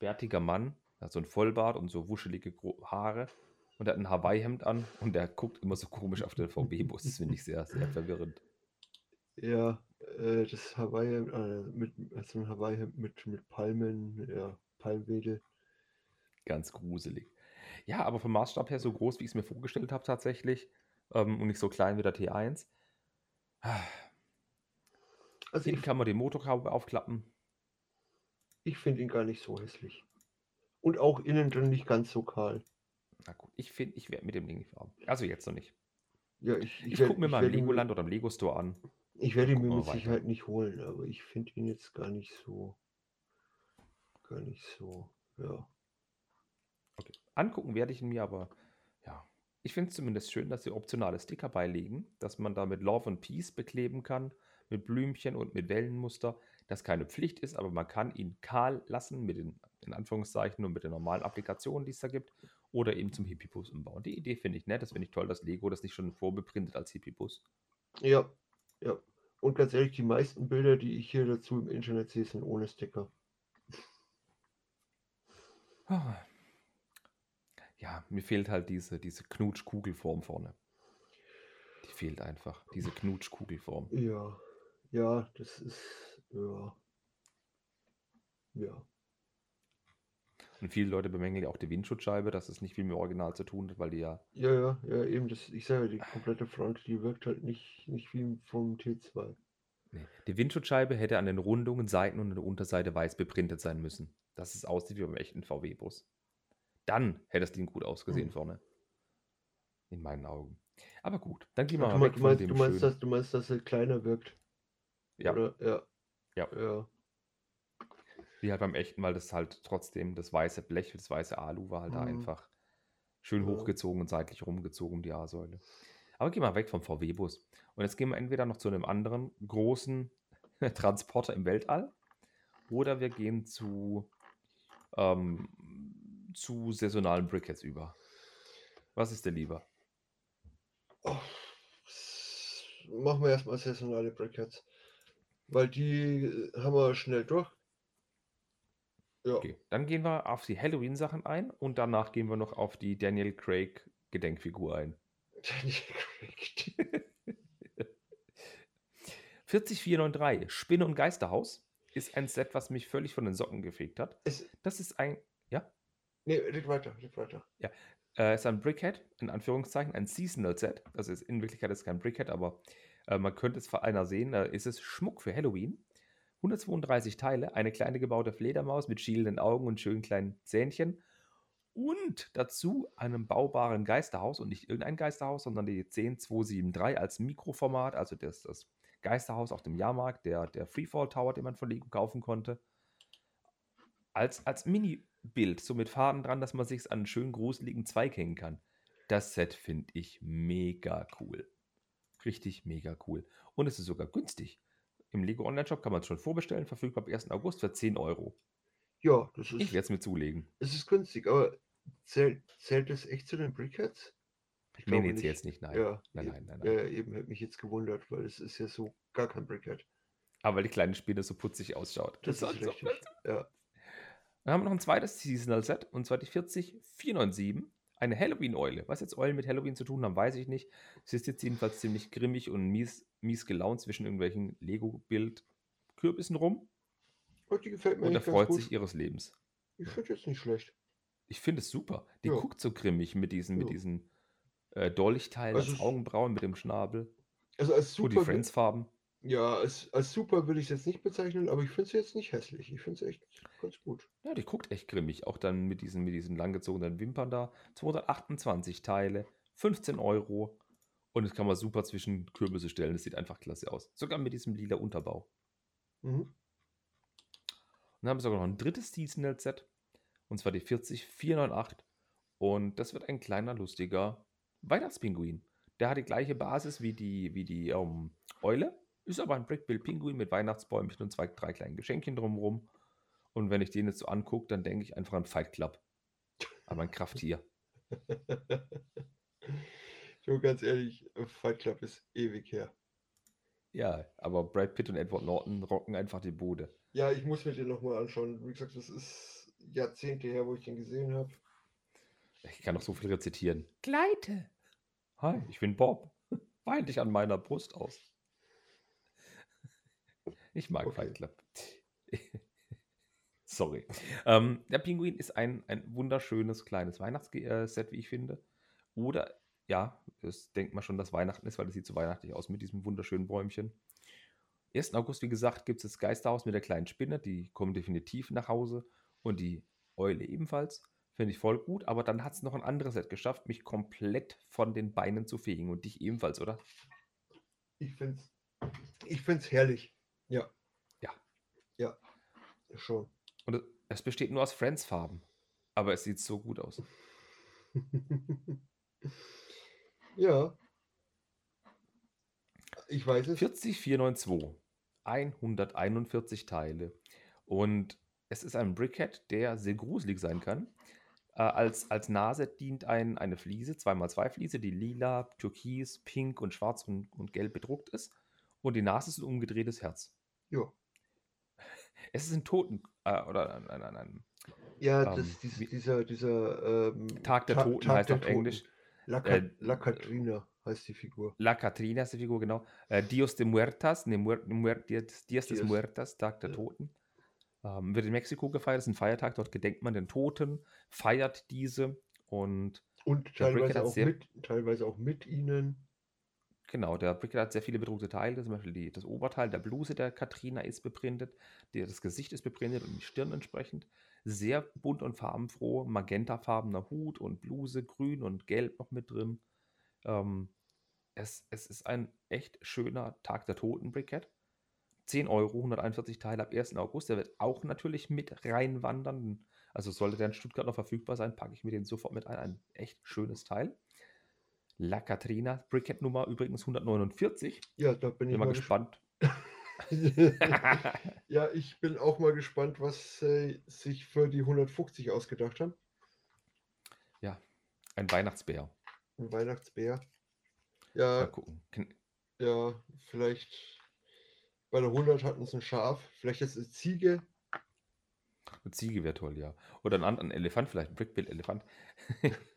bärtiger Mann, der hat so ein Vollbart und so wuschelige Haare und er hat ein Hawaii-Hemd an und der guckt immer so komisch auf den VW-Bus. Das finde ich sehr, sehr verwirrend. Ja, äh, das Hawaii äh, mit also ein Hawaii mit, mit Palmen, ja, Palmwedel. Ganz gruselig. Ja, aber vom Maßstab her so groß, wie ich es mir vorgestellt habe tatsächlich. Ähm, und nicht so klein wie der T1. Also Hinten ich, kann man die Motorhaube aufklappen. ich finde ihn gar nicht so hässlich. Und auch innen drin nicht ganz so kahl. Na gut, ich finde, ich werde mit dem Ding nicht fahren. Also jetzt noch nicht. Ja, ich, Ich werd- gucke mir mal im ihn- Legoland oder im Lego Store an. Ich werde ihn mir mit. Sicherheit nicht holen, aber ich finde ihn jetzt gar nicht so. Gar nicht so. Ja. Okay. Angucken werde ich ihn mir, aber ja. Ich finde es zumindest schön, dass sie optionale Sticker beilegen, dass man da mit Love and Peace bekleben kann, mit Blümchen und mit Wellenmuster, das keine Pflicht ist, aber man kann ihn kahl lassen mit den, in Anführungszeichen, und mit den normalen Applikationen, die es da gibt, oder eben zum Hippie-Bus umbauen. Die Idee finde ich nett, das finde ich toll, dass Lego das nicht schon vorbeprintet als Hippie-Bus. Ja, ja. Und ganz ehrlich, die meisten Bilder, die ich hier dazu im Internet sehe, sind ohne Sticker. Ja, mir fehlt halt diese, diese Knutschkugelform vorne. Die fehlt einfach, diese Knutschkugelform. Ja, ja, das ist. Ja. Ja. Und viele Leute bemängeln ja auch die Windschutzscheibe, dass es nicht viel mit dem Original zu tun hat, weil die ja. Ja, ja, ja, eben, das, ich sage ja, die komplette Front, die wirkt halt nicht, nicht wie vom T2. Nee. Die Windschutzscheibe hätte an den Rundungen, Seiten und an der Unterseite weiß beprintet sein müssen. Dass es aussieht wie beim echten VW-Bus. Dann hätte das Ding gut ausgesehen Hm. vorne. In meinen Augen. Aber gut, dann gehen wir du, mal meinst, weg du, meinst, du, meinst, dass, du meinst, dass er kleiner wirkt? Ja. Oder? Ja. Ja. Ja. Wie halt beim echten, weil das halt trotzdem das weiße Blech, das weiße Alu war halt da Mhm. einfach schön Ja. hochgezogen und seitlich rumgezogen um die A-Säule. Aber gehen wir weg vom VW-Bus. Und jetzt gehen wir entweder noch zu einem anderen großen Transporter im Weltall oder wir gehen zu, ähm, zu saisonalen Brickheads über. Was ist dir lieber? Oh, machen wir erstmal saisonale Brickheads. Weil die äh, haben wir schnell durch. Ja. Okay, dann gehen wir auf die Halloween-Sachen ein und danach gehen wir noch auf die Daniel Craig Gedenkfigur ein. Daniel Craig. 40493, Spinne und Geisterhaus, ist ein Set, was mich völlig von den Socken gefegt hat. Es, Das ist ein, ja, nee, red weiter, red weiter. äh, ist ein Brickhead, in Anführungszeichen, ein Seasonal Set. Das ist in Wirklichkeit ist kein Brickhead, aber äh, man könnte es für einer sehen. Da ist es Schmuck für Halloween. 132 Teile, eine kleine gebaute Fledermaus mit schielenden Augen und schönen kleinen Zähnchen. Und dazu einem baubaren Geisterhaus und nicht irgendein Geisterhaus, sondern die 10273 als Mikroformat, also das, das Geisterhaus auf dem Jahrmarkt, der, der Freefall Tower, den man von Lego kaufen konnte. Als, als Mini-Bild, so mit Faden dran, dass man sich an einen schönen gruseligen Zweig hängen kann. Das Set finde ich mega cool. Richtig mega cool. Und es ist sogar günstig. Im Lego Online-Shop kann man es schon vorbestellen, verfügbar ab 1. August für 10 Euro. Ja, das Ich ist, werde es mir zulegen. es ist günstig, aber zählt, zählt das echt zu den Brickheads? Ich Nee, glaube nee, nicht. jetzt nicht, nein. Ja, Nein, eben, nein, nein, nein. Ja, eben hätte mich jetzt gewundert, weil es ist ja so gar kein Brickhead. Aber weil die kleine Spinne so putzig ausschaut. Das soll ist richtig. Ja. Dann haben wir noch ein zweites Seasonal Set und zwar die 40497. Eine Halloween-Eule. Was jetzt Eulen mit Halloween zu tun haben, weiß ich nicht. Sie ist jetzt jedenfalls ziemlich grimmig und mies, mies gelaunt zwischen irgendwelchen Lego-Bild-Kürbissen rum Und die gefällt mir und ganz erfreut sich ihres Lebens. Ich finde jetzt nicht schlecht. Ich finde es super. Die Ja. guckt so grimmig mit diesen, mit Ja. diesen äh, Dolchteilen Also als es- Augenbrauen mit dem Schnabel. Also als Und die super, Friends-Farben. Ja, als, als super will ich es jetzt nicht bezeichnen, aber ich finde es jetzt nicht hässlich. Ich finde es echt ganz gut. Ja, die guckt echt grimmig. Auch dann mit diesen, mit diesen langgezogenen Wimpern da. 228 Teile, 15 Euro. Und das kann man super zwischen Kürbisse stellen. Das sieht einfach klasse aus. Sogar mit diesem lila Unterbau. Mhm. Und dann haben wir sogar noch ein drittes Seasonal Set. Und zwar die 40498. Und das wird ein kleiner, lustiger Weihnachtspinguin. Der hat die gleiche Basis wie die, wie die ähm, Eule. Ist aber ein Brickbill-Pinguin mit Weihnachtsbäumchen und zwei, drei kleinen Geschenkchen drumherum. Und wenn ich den jetzt so angucke, dann denke ich einfach an Fight Club. Aber ein Krafttier. so ganz ehrlich, Fight Club ist ewig her. Ja, aber Brad Pitt und Edward Norton rocken einfach die Bude. Ja, ich muss mir den nochmal anschauen. Wie gesagt, das ist Jahrzehnte her, wo ich den gesehen habe. Ich kann noch so viel rezitieren. Gleite. Hi, ich bin Bob. Wein dich an meiner Brust aus. Ich mag Okay. Fight Club. Sorry. Ähm, der Pinguin ist ein, ein wunderschönes kleines Weihnachtsset, wie ich finde. Oder, ja, das denkt man schon, dass Weihnachten ist, weil es sieht so weihnachtlich aus mit diesem wunderschönen Bäumchen. 1. August, wie gesagt, gibt es das Geisterhaus mit der kleinen Spinne. Die kommen definitiv nach Hause. Und die Eule ebenfalls. Finde ich voll gut. Aber dann hat es noch ein anderes Set geschafft, mich komplett von den Beinen zu fegen. Und dich ebenfalls, oder? Ich finde es ich find's herrlich. Ja. Ja. Ja, schon. Und es- es besteht nur aus Friends-Farben. Aber es sieht so gut aus. ja. Ich weiß es. 40492. 141 Teile. Und es ist ein Brickhead, der sehr gruselig sein kann. Äh, als, als Nase dient ein, eine Fliese, 2x2 Fliese, die lila, türkis, pink und schwarz und, und gelb bedruckt ist. Und die Nase ist ein umgedrehtes Herz. Ja. Es ist ein Toten- äh, oder ein, ein, ein, Ja, Ähm, das, dies, wie- dieser, dieser ähm, Tag der Ta- Toten Tag heißt der auf Englisch. La, Äh, La Catrina heißt die Figur. La Catrina ist die Figur, genau. Äh, Dios de Muertas, ne, Muer, Muer, Dios, Dios des. Muertas, Tag der Ja. Toten. Ähm, wird in Mexiko gefeiert, ist ein Feiertag, dort gedenkt man den Toten, feiert diese und Und teilweise auch, mit, teilweise auch mit ihnen. Genau, der Brickhead hat sehr viele bedruckte Teile, zum Beispiel die, das Oberteil der Bluse der Katrina ist beprintet, die, das Gesicht ist beprintet und die Stirn entsprechend. Sehr bunt und farbenfroh, magentafarbener Hut und Bluse, grün und gelb noch mit drin. Ähm, es, es ist ein echt schöner Tag der Toten Brickhead. 10 Euro, 141 Teile ab 1. August. Der wird auch natürlich mit reinwandern. Also sollte der in Stuttgart noch verfügbar sein, packe ich mir den sofort mit ein. Ein echt schönes Teil. La Catrina, Brickhead Nummer übrigens 149. Ja, da bin ich Bin mal mal gespannt. ja, ich bin auch mal gespannt, was äh, sich für die 150 ausgedacht haben. Ein Weihnachtsbär. Ein Weihnachtsbär. Mal Ja, gucken. Ken- ja, vielleicht bei der 100 hatten es ein Schaf, vielleicht ist es Ziege. Eine Ziege wäre toll, ja. Oder ein, anderer Elefant, vielleicht ein Brickbill-Elefant.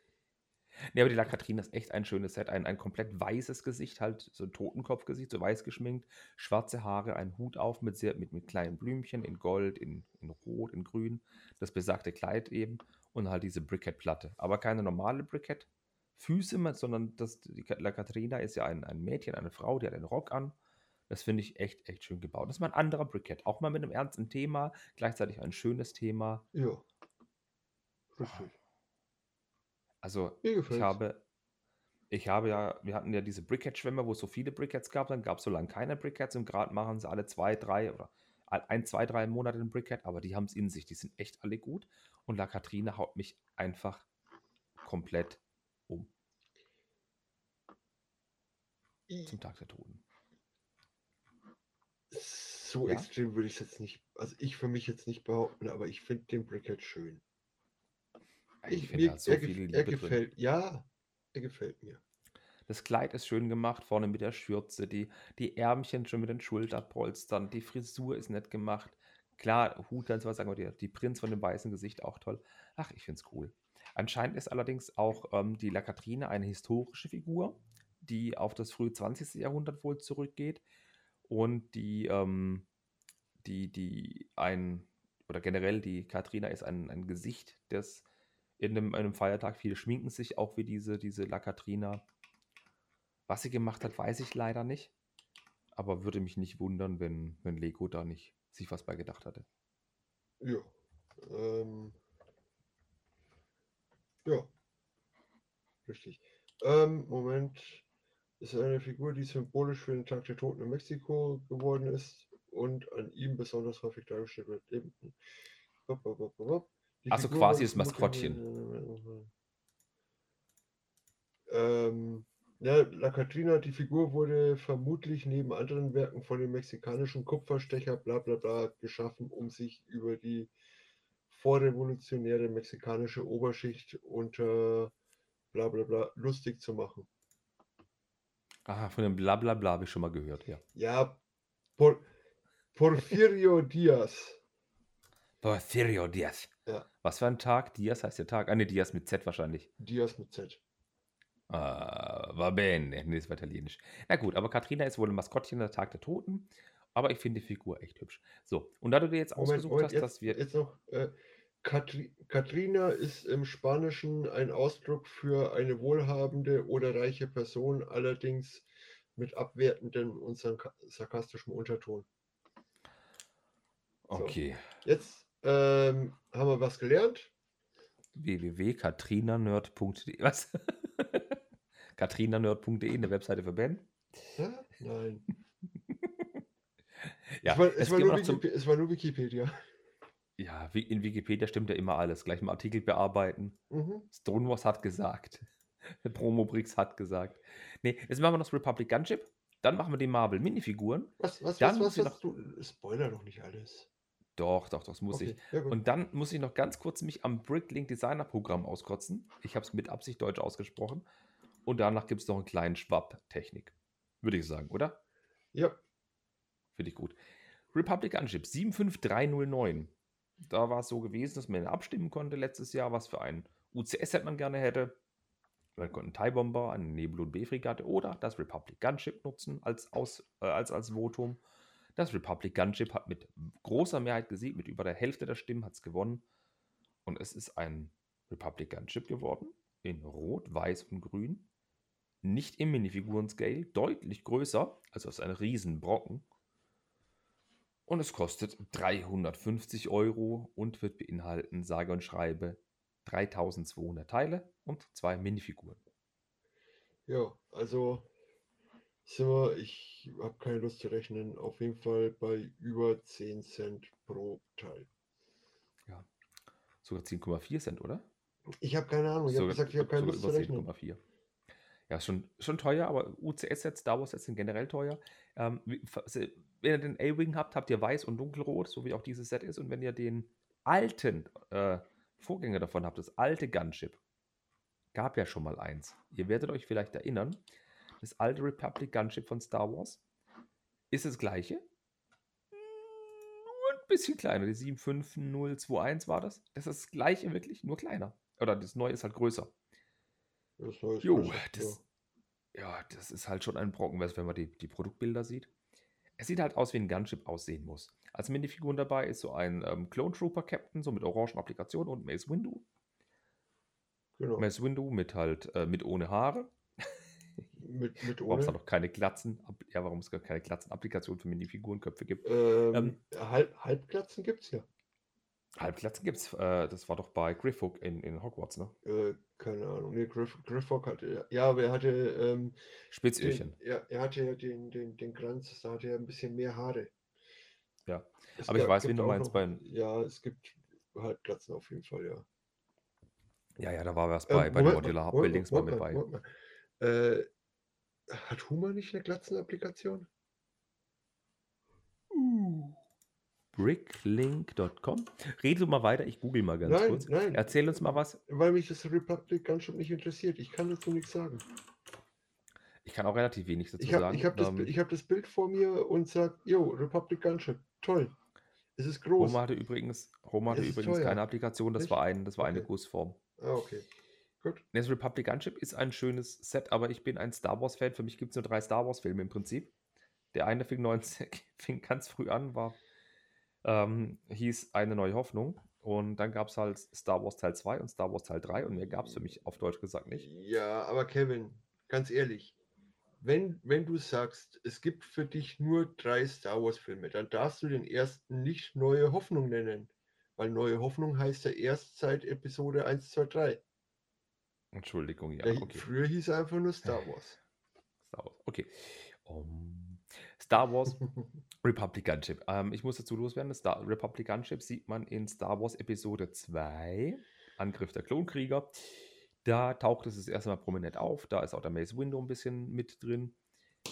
nee, aber die La Catrina ist echt ein schönes Set. Ein, ein komplett weißes Gesicht, halt so ein Totenkopfgesicht, so weiß geschminkt. Schwarze Haare, ein Hut auf mit, sehr, mit, mit kleinen Blümchen in Gold, in, in Rot, in Grün. Das besagte Kleid eben. Und halt diese Brickhead-Platte. Aber keine normale Brickhead. Füße, sondern das, die La Catrina ist ja ein, ein Mädchen, eine Frau, die hat einen Rock an. Das finde ich echt, echt schön gebaut. Das ist mal ein anderer Brickhead. Auch mal mit einem ernsten Thema, gleichzeitig ein schönes Thema. Ja. Richtig. Also ich habe, ich habe ja, wir hatten ja diese Brickhead-Schwämme, wo es so viele Brickheads gab, dann gab es so lange keine Brickheads und gerade machen sie alle zwei, drei oder ein, zwei, drei Monate einen Brickhead, aber die haben es in sich, die sind echt alle gut und La Katrina haut mich einfach komplett um zum Tag der Toten. so Ja? extrem würde ich es jetzt nicht, also ich für mich jetzt nicht behaupten, aber ich finde den Brickhead schön. Ich finde, da ist so er, viel Liebe er drin. gefällt, ja, er gefällt mir. Das Kleid ist schön gemacht, vorne mit der Schürze, die, die Ärmchen schon mit den Schulterpolstern, die Frisur ist nett gemacht. Klar, Hut ganz was sagen, aber die, die Prinz von dem weißen Gesicht auch toll. Ach, ich finde es cool. Anscheinend ist allerdings auch ähm, die La Katrine eine historische Figur, die auf das frühe 20. Jahrhundert wohl zurückgeht und die, ähm, die, die ein, oder generell die Katrina ist ein, ein Gesicht, das in einem, einem Feiertag, viele schminken sich auch wie diese, diese La Katrina. Was sie gemacht hat, weiß ich leider nicht. Aber würde mich nicht wundern, wenn, wenn Lego da nicht sich was bei gedacht hatte. Ja. Ähm, ja. Richtig. Ähm, Moment. Ist eine Figur, die symbolisch für den Tag der Toten in Mexiko geworden ist und an ihm besonders häufig dargestellt wird. Eben- Bop, bop, bop, bop, bop. Die Ach so, Figur quasi das Maskottchen. Ähm, ja, La Catrina, die Figur wurde vermutlich neben anderen Werken von dem mexikanischen Kupferstecher bla bla bla geschaffen, um sich über die vorrevolutionäre mexikanische Oberschicht unter bla bla bla lustig zu machen. Ah, von dem Blablabla habe ich schon mal gehört, ja. Ja, Por Porfirio Diaz. Porfirio Diaz. Ja. Was für ein Tag? Diaz heißt der Tag. Ah, ne, Diaz mit Z wahrscheinlich. Diaz mit Z. Ah, va bene. Nee, das war italienisch. Na gut, aber Katrina ist wohl ein Maskottchen der Tag der Toten. Aber ich finde die Figur echt hübsch. So, und da du dir jetzt Moment, ausgesucht Moment, hast, jetzt, dass wir. jetzt noch. Äh, Katri Katrina ist im Spanischen ein Ausdruck für eine wohlhabende oder reiche Person, allerdings mit abwertendem und sarka- sarkastischem Unterton. Okay. Jetzt ähm, haben wir was gelernt. www.katrinanerd.de. Was? katrinanerd.de, eine Webseite für Ben. Ja? Nein. Ja, es, war, es, war nur noch zum, es war nur Wikipedia. ja, in Wikipedia stimmt ja immer alles. Gleich mal Artikel bearbeiten. Mhm. Stonewall hat gesagt. Promobrix hat gesagt. Nee, jetzt machen wir noch das Republic Gunship. Dann machen wir die Marvel Minifiguren. Was, was, Dann was, was, was du. Spoiler doch nicht alles. Doch, doch, das muss ich. Okay, gut. Und dann muss ich noch ganz kurz mich am Bricklink Designer Programm auskotzen. Ich habe es mit Absicht deutsch ausgesprochen. Und danach gibt es noch einen kleinen Schwapp-Technik. Würde ich sagen, oder? ja, Finde ich gut. Republic Gunship 75309. Da war es so gewesen, dass man abstimmen konnte letztes Jahr, was für ein UCS-Set man gerne hätte. Man konnte einen TIE Bomber, eine Nebulon B-Fregatte oder das Republic Gunship nutzen als, Aus, äh, als, als Votum. Das Republic Gunship hat mit großer Mehrheit gesiegt, mit über der Hälfte der Stimmen hat es gewonnen. Und es ist ein Republic Gunship geworden. In Rot, Weiß und Grün. Nicht im Minifiguren-Scale, deutlich größer, also ist ein Riesenbrocken. Und es kostet 350 Euro und wird beinhalten, sage und schreibe, 3200 Teile und zwei Minifiguren. ja, also wir, ich habe keine Lust zu rechnen, auf jeden Fall bei über 10 Cent pro Teil. Sogar 10,4 Cent, oder? Ich habe keine Ahnung, ich habe gesagt, ich habe keine Lust zu rechnen. 10,4. Ja, schon, schon teuer, aber UCS-Sets, Star Wars-Sets sind generell teuer. Ähm, wenn ihr den A-Wing habt, habt ihr weiß und dunkelrot, so wie auch dieses Set ist. Und wenn ihr den alten äh, Vorgänger davon habt, das alte Gunship, gab ja schon mal eins. Ihr werdet euch vielleicht erinnern, das alte Republic Gunship von Star Wars ist das gleiche. Nur ein bisschen kleiner. Die 75021 war das. Das ist das gleiche wirklich, nur kleiner. Oder das neue ist halt größer. Das heißt, Jo, größer, das, ja, das ist halt schon ein Brocken, wenn man die, die Produktbilder sieht. Es sieht halt aus, wie ein Gunship aussehen muss. Als Minifiguren dabei ist so ein ähm, Clone Trooper Captain, so mit orangen Applikationen und Mace Windu. genau. Mace Windu mit halt, äh, mit ohne Haare. Mit, mit Warum es da noch keine Glatzen, ja, warum es gar keine Glatzen-Applikationen für Minifigurenköpfe gibt. Ähm, Ähm, Halb, Halbglatzen gibt es ja. Halbglatzen gibt's, äh, das war doch bei Griffhook in, in Hogwarts, ne? Äh, keine Ahnung. Nee, Griff, Griffhock hatte. Ja, aber er hatte. Ähm, Spitzöhrchen. den, ja, er hatte ja den, den, den Kranz, da hatte er ein bisschen mehr Haare. Ja. Es Aber ich weiß, wen gibt du meinst noch- beim- Ja, es gibt Halbglatzen auf jeden Fall, ja. Ja, ja, da war was Ähm, bei, bei den Modular Moment Buildings mal, mit bei. Äh, hat Hummer nicht eine Glatzenapplikation? Bricklink.com. Rede du mal weiter, ich google mal ganz Nein, kurz. nein. Erzähl uns mal was. Weil mich das Republic Gunship nicht interessiert. Ich kann dazu nichts sagen. Ich kann auch relativ wenig dazu Ich habe sagen. ich hab das, Ähm, ich hab das Bild vor mir und sage, jo, Republic Gunship, toll. Es ist groß. Roma hatte übrigens, Roma hatte übrigens teuer. keine Applikation, das Echt? war, ein, das war eine Okay. Gussform. Ah, okay. Gut. Das Republic Gunship ist ein schönes Set, aber ich bin ein Star Wars-Fan. Für mich gibt es nur drei Star Wars-Filme im Prinzip. Der eine fing, 19, fing ganz früh an, war, ähm, hieß Eine neue Hoffnung. Und dann gab es halt Star Wars Teil 2 und Star Wars Teil 3 und mehr gab es für mich auf Deutsch gesagt nicht. Ja, aber Kevin, ganz ehrlich, wenn, wenn du sagst, es gibt für dich nur drei Star Wars-Filme, dann darfst du den ersten nicht Neue Hoffnung nennen. Weil Neue Hoffnung heißt ja erst seit Episode 1, 2, 3. Entschuldigung, ja, okay. Früher hieß er einfach nur Star Wars. Star Wars, okay. Um, Star Wars Republic Gunship. Ähm, ich muss dazu loswerden, das Star Republic Gunship sieht man in Star Wars Episode 2, Angriff der Klonkrieger. Da taucht es das erste Mal prominent auf. Da ist auch der Mace Window ein bisschen mit drin.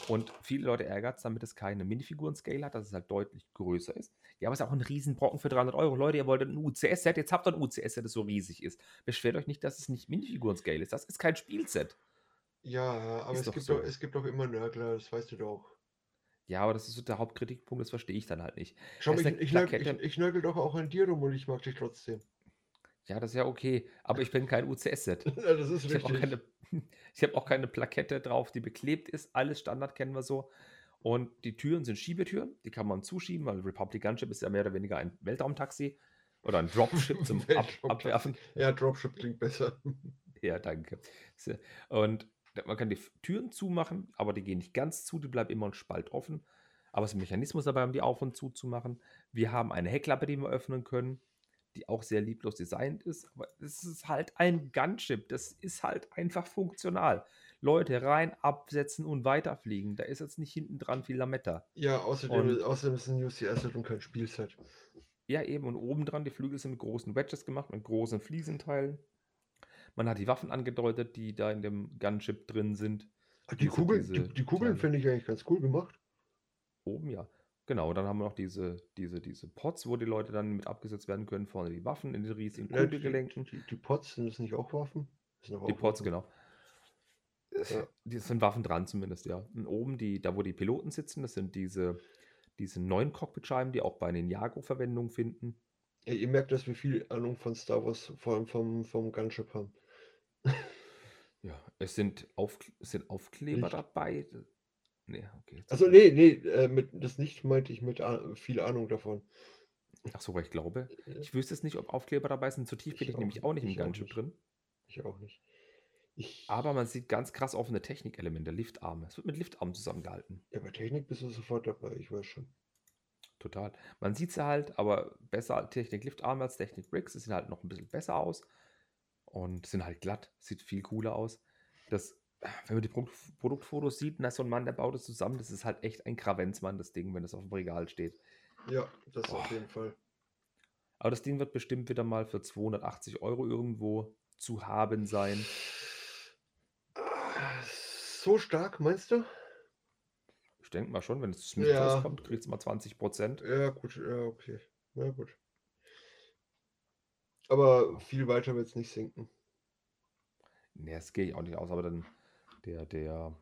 Und viele Leute ärgert es, damit es keine Minifiguren-Scale hat, dass es halt deutlich größer ist. Ja, aber es ist auch ein Riesenbrocken für 300 Euro. Leute, ihr wolltet ein UCS-Set, jetzt habt ihr ein UCS-Set, das so riesig ist. Beschwert euch nicht, dass es nicht Minifiguren-Scale ist. Das ist kein Spielset. Ja, aber Ist es gibt, so. doch, es gibt doch immer Nörgler, das weißt du doch. Ja, aber das ist so der Hauptkritikpunkt, das verstehe ich dann halt nicht. Schau mal, ich, ich, nörgel, ich, ich nörgel doch auch an dir rum und ich mag dich trotzdem. Ja, das ist ja okay, aber ich bin kein UCS-Set. Ja, das ist Ich habe auch, richtig. keine, ich hab auch keine Plakette drauf, die beklebt ist. Alles Standard kennen wir so. Und die Türen sind Schiebetüren, die kann man zuschieben, weil Republic Gunship ist ja mehr oder weniger ein Weltraumtaxi oder ein Dropship zum Ab. Abwerfen. Ja, Dropship klingt besser. Ja, danke. Und man kann die Türen zumachen, aber die gehen nicht ganz zu, die bleiben immer ein Spalt offen. Aber es ist ein Mechanismus dabei, um die auf und zu zu machen. Wir haben eine Heckklappe, die wir öffnen können, die auch sehr lieblos designt ist. Aber es ist halt ein Gunship. Das ist halt einfach funktional. Leute rein, absetzen und weiterfliegen. Da ist jetzt nicht hinten dran viel Lametta. Ja, außerdem, Und- außerdem ist ein UCS und kein Spielset. Ja, eben. Und obendran, die Flügel sind mit großen Wedges gemacht, mit großen Fliesenteilen. Man hat die Waffen angedeutet, die da in dem Gunship drin sind. Ah, Die Diese- Kugeln, diese die, die Kugeln finde ich eigentlich ganz cool gemacht. Oben, ja. Genau, dann haben wir noch diese, diese, diese Pots, wo die Leute dann mit abgesetzt werden können. Vorne die Waffen in den riesigen Ja, die, Kugelgelenken. die, die Pots, sind das nicht auch Waffen? Die Pots, Waffen. genau. Ja. Die sind Waffen dran zumindest, ja. Und oben, die, da wo die Piloten sitzen, das sind diese, diese neuen Cockpitscheiben, die auch bei Ninjago Verwendung finden. Ja, ihr merkt, dass wir viel Ahnung von Star Wars, vor allem vom, vom Gunship haben. Ja, es sind, auf, es sind Aufkleber Licht. dabei. Nee, okay. Also nee, nee, äh, mit, das nicht meinte ich mit ah- viel Ahnung davon. Ach so, weil ich glaube. Ich wüsste es nicht, ob Aufkleber dabei sind. So tief bin Ich ich nämlich nicht, auch nicht im Gunship nicht. drin. Ich auch nicht. Ich, Aber man sieht ganz krass offene Technikelemente, Liftarme. Es wird mit Liftarmen zusammengehalten. ja, bei Technik bist du sofort dabei, ich weiß schon. Total. Man sieht sie halt, aber besser Technik Liftarme als Technik Bricks. Sie sehen halt noch ein bisschen besser aus und sind halt glatt. Sieht viel cooler aus. Das, wenn man die Produkt Produktfotos sieht, na, so ein Mann, der baut es zusammen, das ist halt echt ein Kravenzmann, das Ding, wenn es auf dem Regal steht. Ja, das auf Boah. jeden Fall. Aber das Ding wird bestimmt wieder mal für 280 Euro irgendwo zu haben sein. So stark, meinst du? Ich denke mal schon, wenn es zu Smith Ja. rauskommt, kriegt es mal 20 Prozent. Ja, gut, ja, okay. Ja, gut. Aber viel weiter wird es nicht sinken. Ne, das gehe ich auch nicht aus, aber dann der, der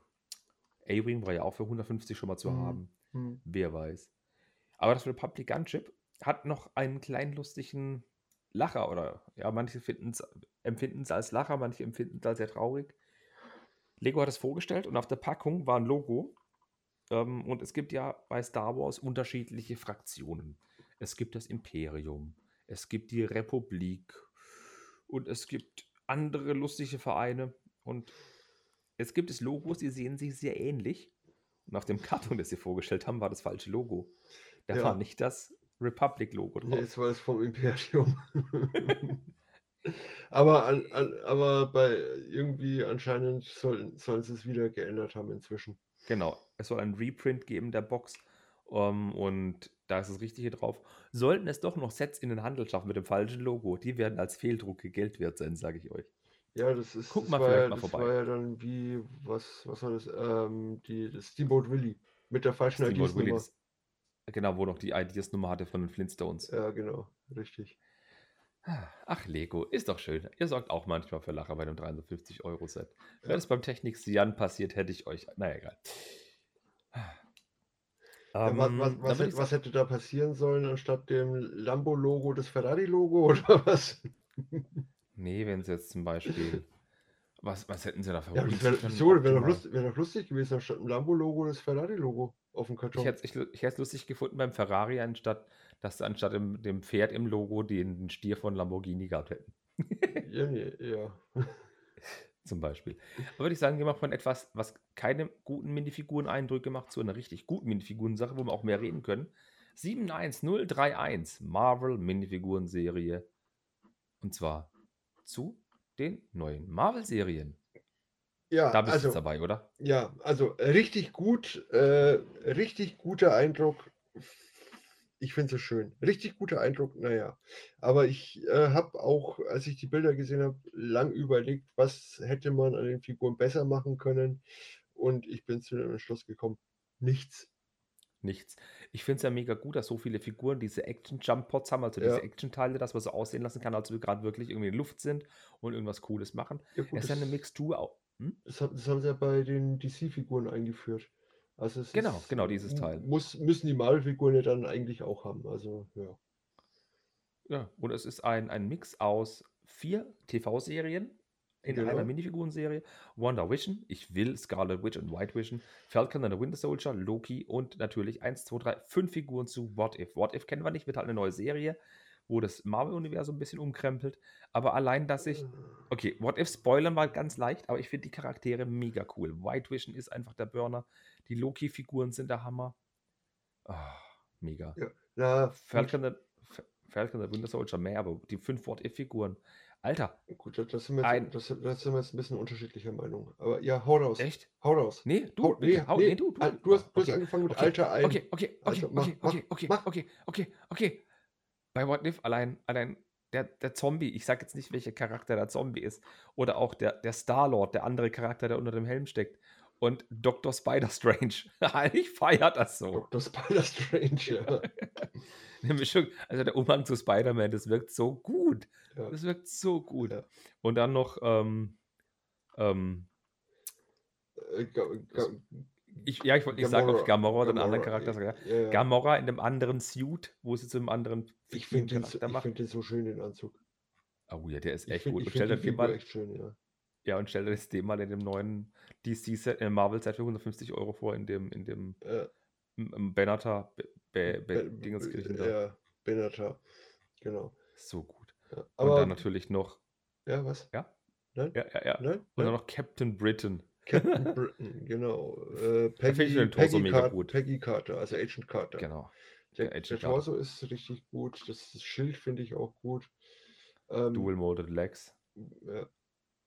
A-Wing war ja auch für 150 schon mal zu Mhm. haben. Hm. Wer weiß. Aber das Republic Gunship hat noch einen kleinen lustigen Lacher oder ja, manche empfinden es als Lacher, manche empfinden es als sehr traurig. Lego hat es vorgestellt und auf der Packung war ein Logo. Ähm, und es gibt ja bei Star Wars unterschiedliche Fraktionen. Es gibt das Imperium, es gibt die Republik und es gibt andere lustige Vereine und es gibt es Logos, die sehen sich sehr ähnlich. Und auf dem Karton, das sie vorgestellt haben, war das falsche Logo. Da Ja. war nicht das Republic-Logo drauf. Nee, jetzt war es vom Imperium. aber, an, an, aber bei irgendwie anscheinend sollen, sollen sie es wieder geändert haben inzwischen. Genau, es soll ein Reprint geben der Box. ähm, und da ist das Richtige drauf. Sollten es doch noch Sets in den Handel schaffen mit dem falschen Logo, die werden als Fehldrucke Geld wert sein, sage ich euch. Ja, das ist. Guck das mal vielleicht ja, mal das vorbei. war ja dann wie, was, was war das? Ähm, die, das Steamboat Willie mit der falschen Steamboat Willie, ID-Nummer. das, Genau, wo noch die Ideas-Nummer hatte von den Flintstones. Ja, genau, richtig. Ach, Lego, ist doch schön. Ihr sorgt auch manchmal für Lacher bei einem 350-Euro-Set. Wäre Ja. das beim Technik Sian passiert, hätte ich euch. Naja, egal. Ja, was, Ähm, was, was, würd hätte, was hätte da passieren sollen, anstatt dem Lambo-Logo das Ferrari-Logo oder was? nee, wenn sie jetzt zum Beispiel. Was, was hätten sie da Ja, aber verwunden das wäre so, wäre doch, lust, wär doch lustig gewesen, anstatt dem Lambo-Logo das Ferrari-Logo auf dem Ich Karton. hätte es ich, hätte lustig gefunden beim Ferrari, anstatt, dass sie anstatt dem, dem Pferd im Logo den, den Stier von Lamborghini gehabt hätten. Ja, nee, ja. Zum Beispiel. Aber würde ich sagen, wir machen von etwas, was keine guten Minifiguren-Eindrücke macht, zu einer richtig guten Minifiguren-Sache, wo wir auch mehr reden können. 71031 Marvel Minifiguren-Serie. Und zwar zu den neuen Marvel-Serien. Ja, Da bist du also, jetzt dabei, oder? ja, also richtig gut, äh, richtig guter Eindruck. Ich finde es schön. Richtig guter Eindruck, naja. Aber ich äh, habe auch, als ich die Bilder gesehen habe, lang überlegt, was hätte man an den Figuren besser machen können. Und ich bin zu dem Entschluss gekommen, nichts. Nichts. Ich finde es ja mega gut, dass so viele Figuren diese Action-Jump-Pods haben, also Ja. diese Action-Teile, dass man so aussehen lassen kann, als wir gerade wirklich irgendwie in der Luft sind und irgendwas Cooles machen. Ja, gut, Es ist ja eine Mixtur auch. Hm? das, haben, das haben sie ja bei den DC-Figuren eingeführt. Also Genau, ist, genau dieses Teil. muss, müssen die Marvel-Figuren ja dann eigentlich auch haben. Also, ja. Ja, und es ist ein, ein Mix aus vier TV-Serien in Genau. einer Minifiguren-Serie. Wonder Vision, ich will Scarlet Witch und White Vision, Falcon and the Winter Soldier, Loki und natürlich 1, 2, 3, 5 Figuren zu What If. What If kennen wir nicht, wird halt eine neue Serie, wo das Marvel-Universum ein bisschen umkrempelt. Aber allein, dass ich. Okay, What If spoilern war ganz leicht, aber ich finde die Charaktere mega cool. White Vision ist einfach der Burner. Die Loki-Figuren sind der Hammer. Ah, mega. Ja, na, Falcon, Fa- Falcon the Winter Soldier mehr, aber die fünf What If-Figuren. Alter, gut, da- das sind, wir ein. jetzt, das, das sind wir jetzt ein bisschen unterschiedlicher Meinung. Aber ja, hau raus. Echt? Hau raus. Nee, du, Hau, nee, hau, nee, nee, du, du. Du, hast, du hast Okay, angefangen mit okay, Alter ein. okay, okay, okay, Also mach, okay, mach, okay, okay, okay, okay, okay. Bei What If allein, allein der, der Zombie, ich sag jetzt nicht, welcher Charakter der Zombie ist, oder auch der, der Star-Lord, der andere Charakter, der unter dem Helm steckt. Und Dr. Spider-Strange. ich feier das so. Dr. Spider-Strange, ja. Eine Mischung, also der Umhang zu Spider-Man, das wirkt so gut. ja. Das wirkt so gut. Ja. Und dann noch, ähm, ähm, Äh, ich, ja, ich wollte nicht sagen, ob ich Gamora, den anderen Gamora, Charakter sage. ja, ja. Gamora in dem anderen Suit, wo sie zu einem anderen Ich finde den, so- find den so schön, den Anzug. Oh ja, der ist echt finde gut. Und find stell dir den mal, echt schön, ja. ja, und stell dir das dem mal in dem neuen DC-Set, äh, Marvel-Set für 150 Euro vor, in dem, in dem m- Benatar, Be, Be, Dingenskirchen da. ja, Benatar. Genau. So gut. Ja. Und Aber, dann natürlich noch, ja, was? ja, Nein? ja, ja, ja. Nein? Und dann noch Captain Britain. Captain Britain, genau. Äh, Peggy, den Torso Peggy, mega Car gut. Peggy Carter, also Agent Carter. Genau. Der, Der der Agent Carter. Torso ist richtig gut. Das, das Schild finde ich auch gut. Ähm, Dual Molded Legs. ja.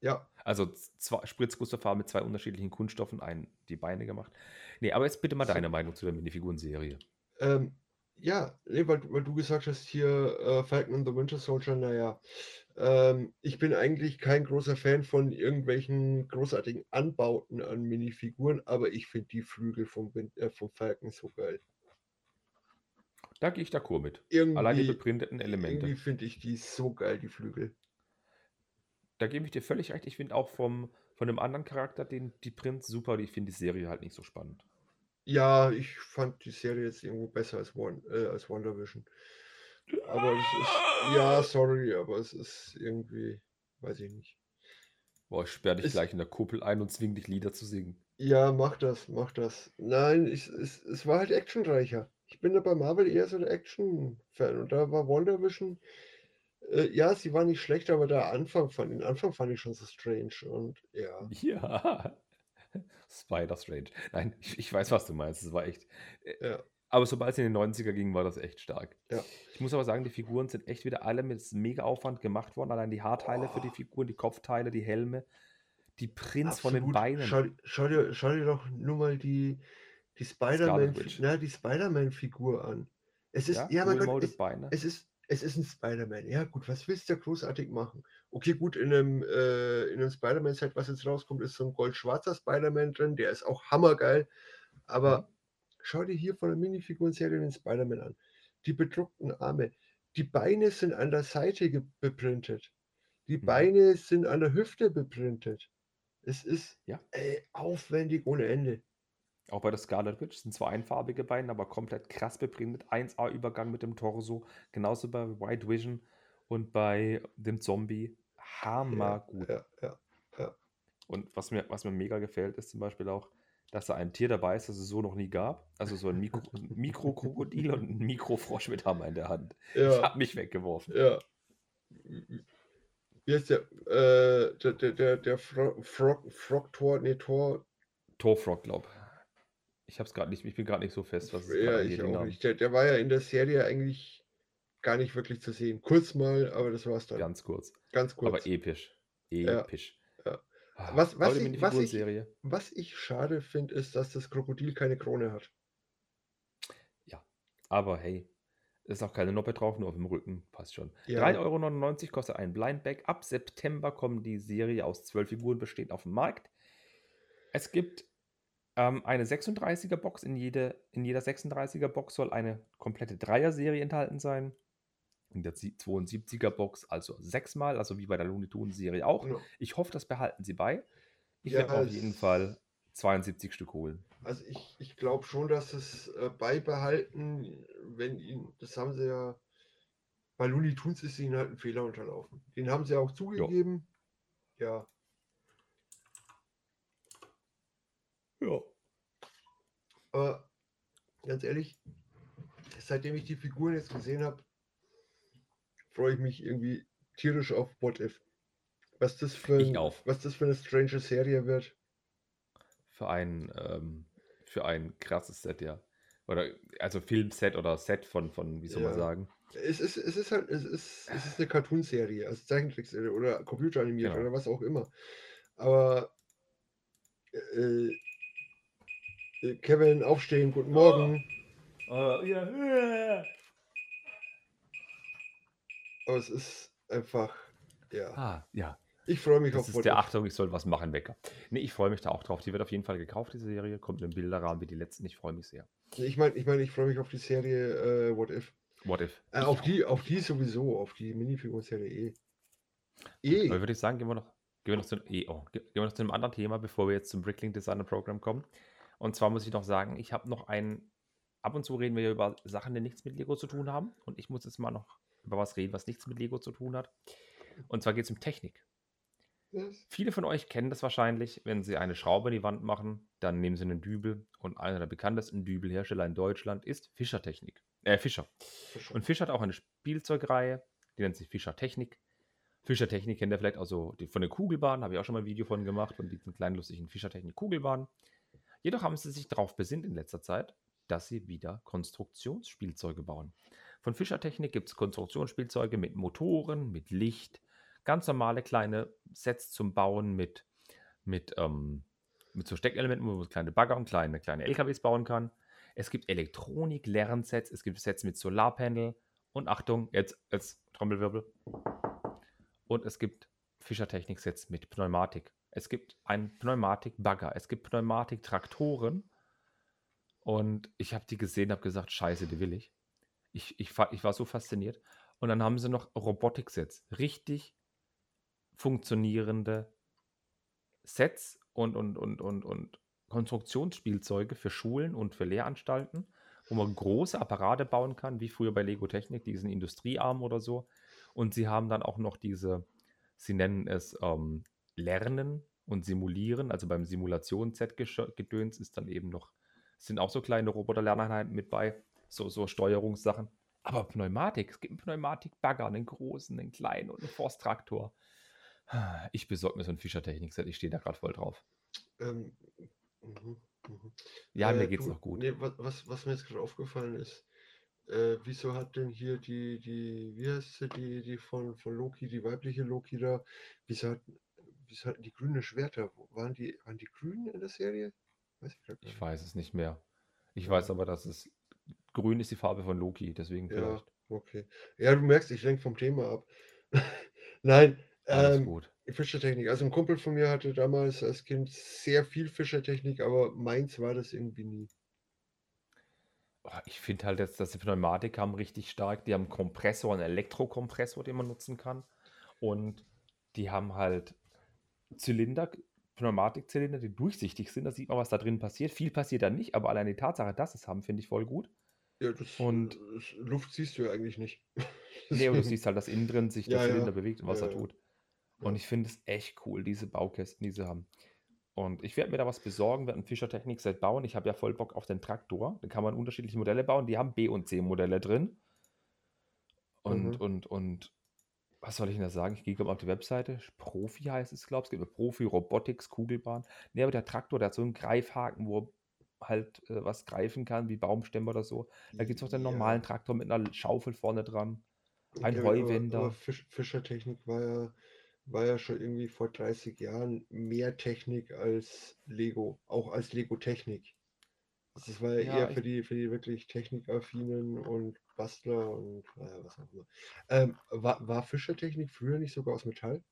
ja, Also zwei mit zwei unterschiedlichen Kunststoffen, ein die Beine gemacht. Nee, aber jetzt bitte mal So. deine Meinung zu der Minifiguren-Serie. ähm, ja, nee, weil, du- weil du gesagt hast, hier äh, Falcon and the Winter Soldier, naja, ähm, ich bin eigentlich kein großer Fan von irgendwelchen großartigen Anbauten an Minifiguren, aber ich finde die Flügel vom, Win äh, vom Falcon so geil. Da gehe ich d'accord mit. Allein die Irgendwie, beprinteten Elemente. irgendwie finde ich die so geil, die Flügel. Da gebe ich dir völlig recht. Ich finde auch vom, von dem anderen Charakter, den, die Prinz, super. Ich finde die Serie halt nicht so spannend. Ja, ich fand die Serie jetzt irgendwo besser als, One, äh, als Wonder Vision. Aber es ist, ja, sorry, aber es ist irgendwie, weiß ich nicht. Boah, ich sperre dich Es- gleich in der Kuppel ein und zwing dich Lieder zu singen. Ja, mach das, mach das. Nein, ich, es, es war halt actionreicher. Ich bin da bei Marvel eher so der Action-Fan und da war Wonder Vision, äh, ja, sie war nicht schlecht, aber der Anfang fand, den Anfang fand ich schon so strange und ja. Ja. Spider Strange. Nein, ich, ich weiß, was du meinst. Es war echt. äh, Ja. Aber sobald es in den 90er ging, war das echt stark. Ja. Ich muss aber sagen, die Figuren sind echt wieder alle mit mega Aufwand gemacht worden. Allein die Haarteile für die Oh. Figuren, die Kopfteile, die Helme, die Prints von den Absolut. Beinen. Schau, schau, dir, schau dir doch nur mal die, die Spider-Man-Figur an. Es ist, ja, ja, mein Gott, es, es ist, es ist ein Spider-Man. Ja, gut, was willst du da großartig machen? Okay, gut, in einem, äh, in einem Spider-Man-Set, was jetzt rauskommt, ist so ein gold-schwarzer Spider-Man drin, der ist auch hammergeil. Aber schau dir hier von der Minifiguren-Serie den Spider-Man an. Die bedruckten Arme. Die Beine sind an der Seite beprintet. Die Mhm. Beine sind an der Hüfte beprintet. Es ist Ja. ey, aufwendig ohne Ende. Auch bei der Scarlet Witch sind zwar einfarbige Beine, aber komplett krass beprintet. 1A-Übergang mit dem Torso. Genauso bei White Vision und bei dem Zombie. Ja, Hammergut. ja, ja, ja. Und was mir, was mir mega gefällt, ist zum Beispiel auch, dass da ein Tier dabei ist, das es so noch nie gab. Also so ein Mikro, Mikrokrokodil und ein Mikrofrosch mit Hammer in der Hand. Ich Ja, habe mich weggeworfen. ja. Wie heißt der? Äh, der, der, der, der Fro Frog, Frog Tor, nee, Tor. Torfrog, glaub. Ich hab's gerade nicht, ich bin gerade nicht so fest, was Ja, ich auch Namen. nicht. Der, der war ja in der Serie eigentlich gar nicht wirklich zu sehen. Kurz mal, aber das war's dann. Ganz kurz. Ganz kurz. Aber episch. Ja, Episch. ja. Ah, Was, was, ich, was, ich, was ich schade finde, ist, dass das Krokodil keine Krone hat. Ja. Aber hey, ist auch keine Noppe drauf, nur auf dem Rücken. Passt schon. Ja, 3,99 Euro kostet ein Blindbag. Ab September kommen die Serie aus 12 Figuren bestehend auf den Markt. Es gibt ähm, eine 36er Box. In, jede, in jeder 36er Box soll eine komplette Dreier-Serie enthalten sein. In der 72er Box also sechsmal, also wie bei der Looney Tunes Serie auch. no. Ich hoffe, das behalten sie bei. Ich ja werde auf jeden Fall 72 Stück holen. also ich, ich glaube schon, dass es äh, beibehalten, wenn ihn, das haben sie ja, bei Looney Tunes ist ihnen halt ein Fehler unterlaufen. Den haben sie auch Ja. zugegeben. Ja, Ja. aber ganz ehrlich, seitdem ich die Figuren jetzt gesehen habe, freue ich mich irgendwie tierisch auf What If. Was das für, ein, was das für eine strange Serie wird. Für ein, ähm, für ein krasses Set, ja. Oder also Filmset oder Set von, von, wie soll man Ja. sagen? Es ist, es ist halt, es ist, es ist eine Cartoon-Serie, also Zeichentrickserie oder computeranimiert Genau. oder was auch immer. Aber äh, Kevin, aufstehen, guten Morgen. Äh, ja. Aber es ist einfach, ja. Ah, ja. Ich freue mich Das auf ist What der. Achtung, ich soll was machen, Wecker. Nee, ich freue mich da auch drauf. Die wird auf jeden Fall gekauft, diese Serie. Kommt im Bilderrahmen wie die letzten. Ich freue mich sehr. Ich meine, ich, mein, ich freue mich auf die Serie äh, What If. What if? Äh, auf, die, auf die sowieso, auf die Minifiguren-Serie eh. Aber Eh. würde ich sagen, gehen wir noch, gehen wir noch zu, eh, oh, ge- gehen wir noch zu einem anderen Thema, bevor wir jetzt zum Bricklink Designer Program kommen. Und zwar muss ich noch sagen, ich habe noch ein, ab und zu reden wir über Sachen, die nichts mit Lego zu tun haben. Und ich muss jetzt mal noch über was reden, was nichts mit Lego zu tun hat. Und zwar geht es um Technik. Das, Viele von euch kennen das wahrscheinlich, wenn sie eine Schraube in die Wand machen, dann nehmen sie einen Dübel und einer der bekanntesten Dübelhersteller in Deutschland ist Fischer Technik. Äh, Fischer. schon. Und Fischer hat auch eine Spielzeugreihe, die nennt sich Fischer Technik. Fischer Technik kennt ihr vielleicht auch so die, von der Kugelbahn, habe ich auch schon mal ein Video von gemacht, von diesen kleinen lustigen Fischer Technik Kugelbahnen. Jedoch haben sie sich darauf besinnt in letzter Zeit, dass sie wieder Konstruktionsspielzeuge bauen. Von Fischer Technik gibt es Konstruktionsspielzeuge mit Motoren, mit Licht, ganz normale kleine Sets zum Bauen mit, mit, ähm, mit so Steckelementen, wo man kleine Bagger und kleine, kleine LKWs bauen kann. Es gibt Elektronik-Lernsets, es gibt Sets mit Solarpanel und Achtung, jetzt, jetzt Trommelwirbel. Und es gibt Fischer-Technik-Sets mit Pneumatik. Es gibt einen Pneumatik-Bagger, es gibt Pneumatik-Traktoren. Und ich habe die gesehen, habe gesagt, scheiße, die will ich. Ich, ich, war, ich war so fasziniert. Und dann haben sie noch Robotik-Sets. Richtig funktionierende Sets und, und, und, und, und Konstruktionsspielzeuge für Schulen und für Lehranstalten, wo man große Apparate bauen kann, wie früher bei Lego Technik, diesen Industriearm oder so. Und sie haben dann auch noch diese, sie nennen es ähm, Lernen und Simulieren. Also beim Simulationsset-Gedöns ist dann eben noch, sind auch so kleine Roboter-Lerneinheiten mit bei, so, so Steuerungssachen. Aber Pneumatik, es gibt einen Pneumatik-Bagger, einen großen, einen kleinen und einen Forsttraktor. Ich besorge mir so ein Fischer-Technik-Set, ich stehe da gerade voll drauf. Ähm, mhm, mhm. Ja, Äh, mir geht's du, noch gut. Nee, was, was, was mir jetzt gerade aufgefallen ist, äh, wieso hat denn hier die, die, wie heißt sie, die, die von, von Loki, die weibliche Loki da, wieso, hat, wieso hatten die grüne Schwerter? Waren die, waren die grün in der Serie? Weiß ich Ich weiß es nicht mehr. Ich weiß aber, dass es grün ist die Farbe von Loki, deswegen Ja, vielleicht. okay. Ja, du merkst, ich lenke vom Thema ab. Nein, Alles ähm, gut. Fischertechnik. Also ein Kumpel von mir hatte damals als Kind sehr viel Fischertechnik, aber meins war das irgendwie nie. Oh, ich finde halt, dass, dass die Pneumatik haben richtig stark. Die haben einen Kompressor, einen Elektrokompressor, den man nutzen kann. Und die haben halt Zylinder, Pneumatikzylinder, die durchsichtig sind. Da sieht man, was da drin passiert. Viel passiert da nicht, aber allein die Tatsache, dass es haben, finde ich voll gut. Ja, das, Und- das Luft siehst du ja eigentlich nicht. Nee, aber du siehst halt, dass innen drin sich der Ja, ja. Zylinder bewegt und was Ja, er ja. tut. Und Ja. ich finde es echt cool, diese Baukästen, die sie haben. Und ich werde mir da was besorgen, werde ein Fischer Technik-Set bauen. Ich habe ja voll Bock auf den Traktor. Da kann man unterschiedliche Modelle bauen. Die haben B- und C-Modelle drin. Und, Mhm. und, und was soll ich denn da sagen? Ich gehe mal auf die Webseite. Profi heißt es, glaube ich. Es gibt eine Profi, Robotics, Kugelbahn. Nee, aber der Traktor, der hat so einen Greifhaken, wo er halt äh, was greifen kann, wie Baumstämme oder so. Da gibt es auch den Ja. normalen Traktor mit einer Schaufel vorne dran. Ein aber- Heuwender. Aber Fisch, Fischertechnik war ja, war ja schon irgendwie vor 30 Jahren mehr Technik als Lego, auch als Lego-Technik. Das war ja, Ja, eher für die, für die wirklich technikaffinen und Bastler und naja, was auch immer. Ähm, war, war Fischertechnik früher nicht sogar aus Metall?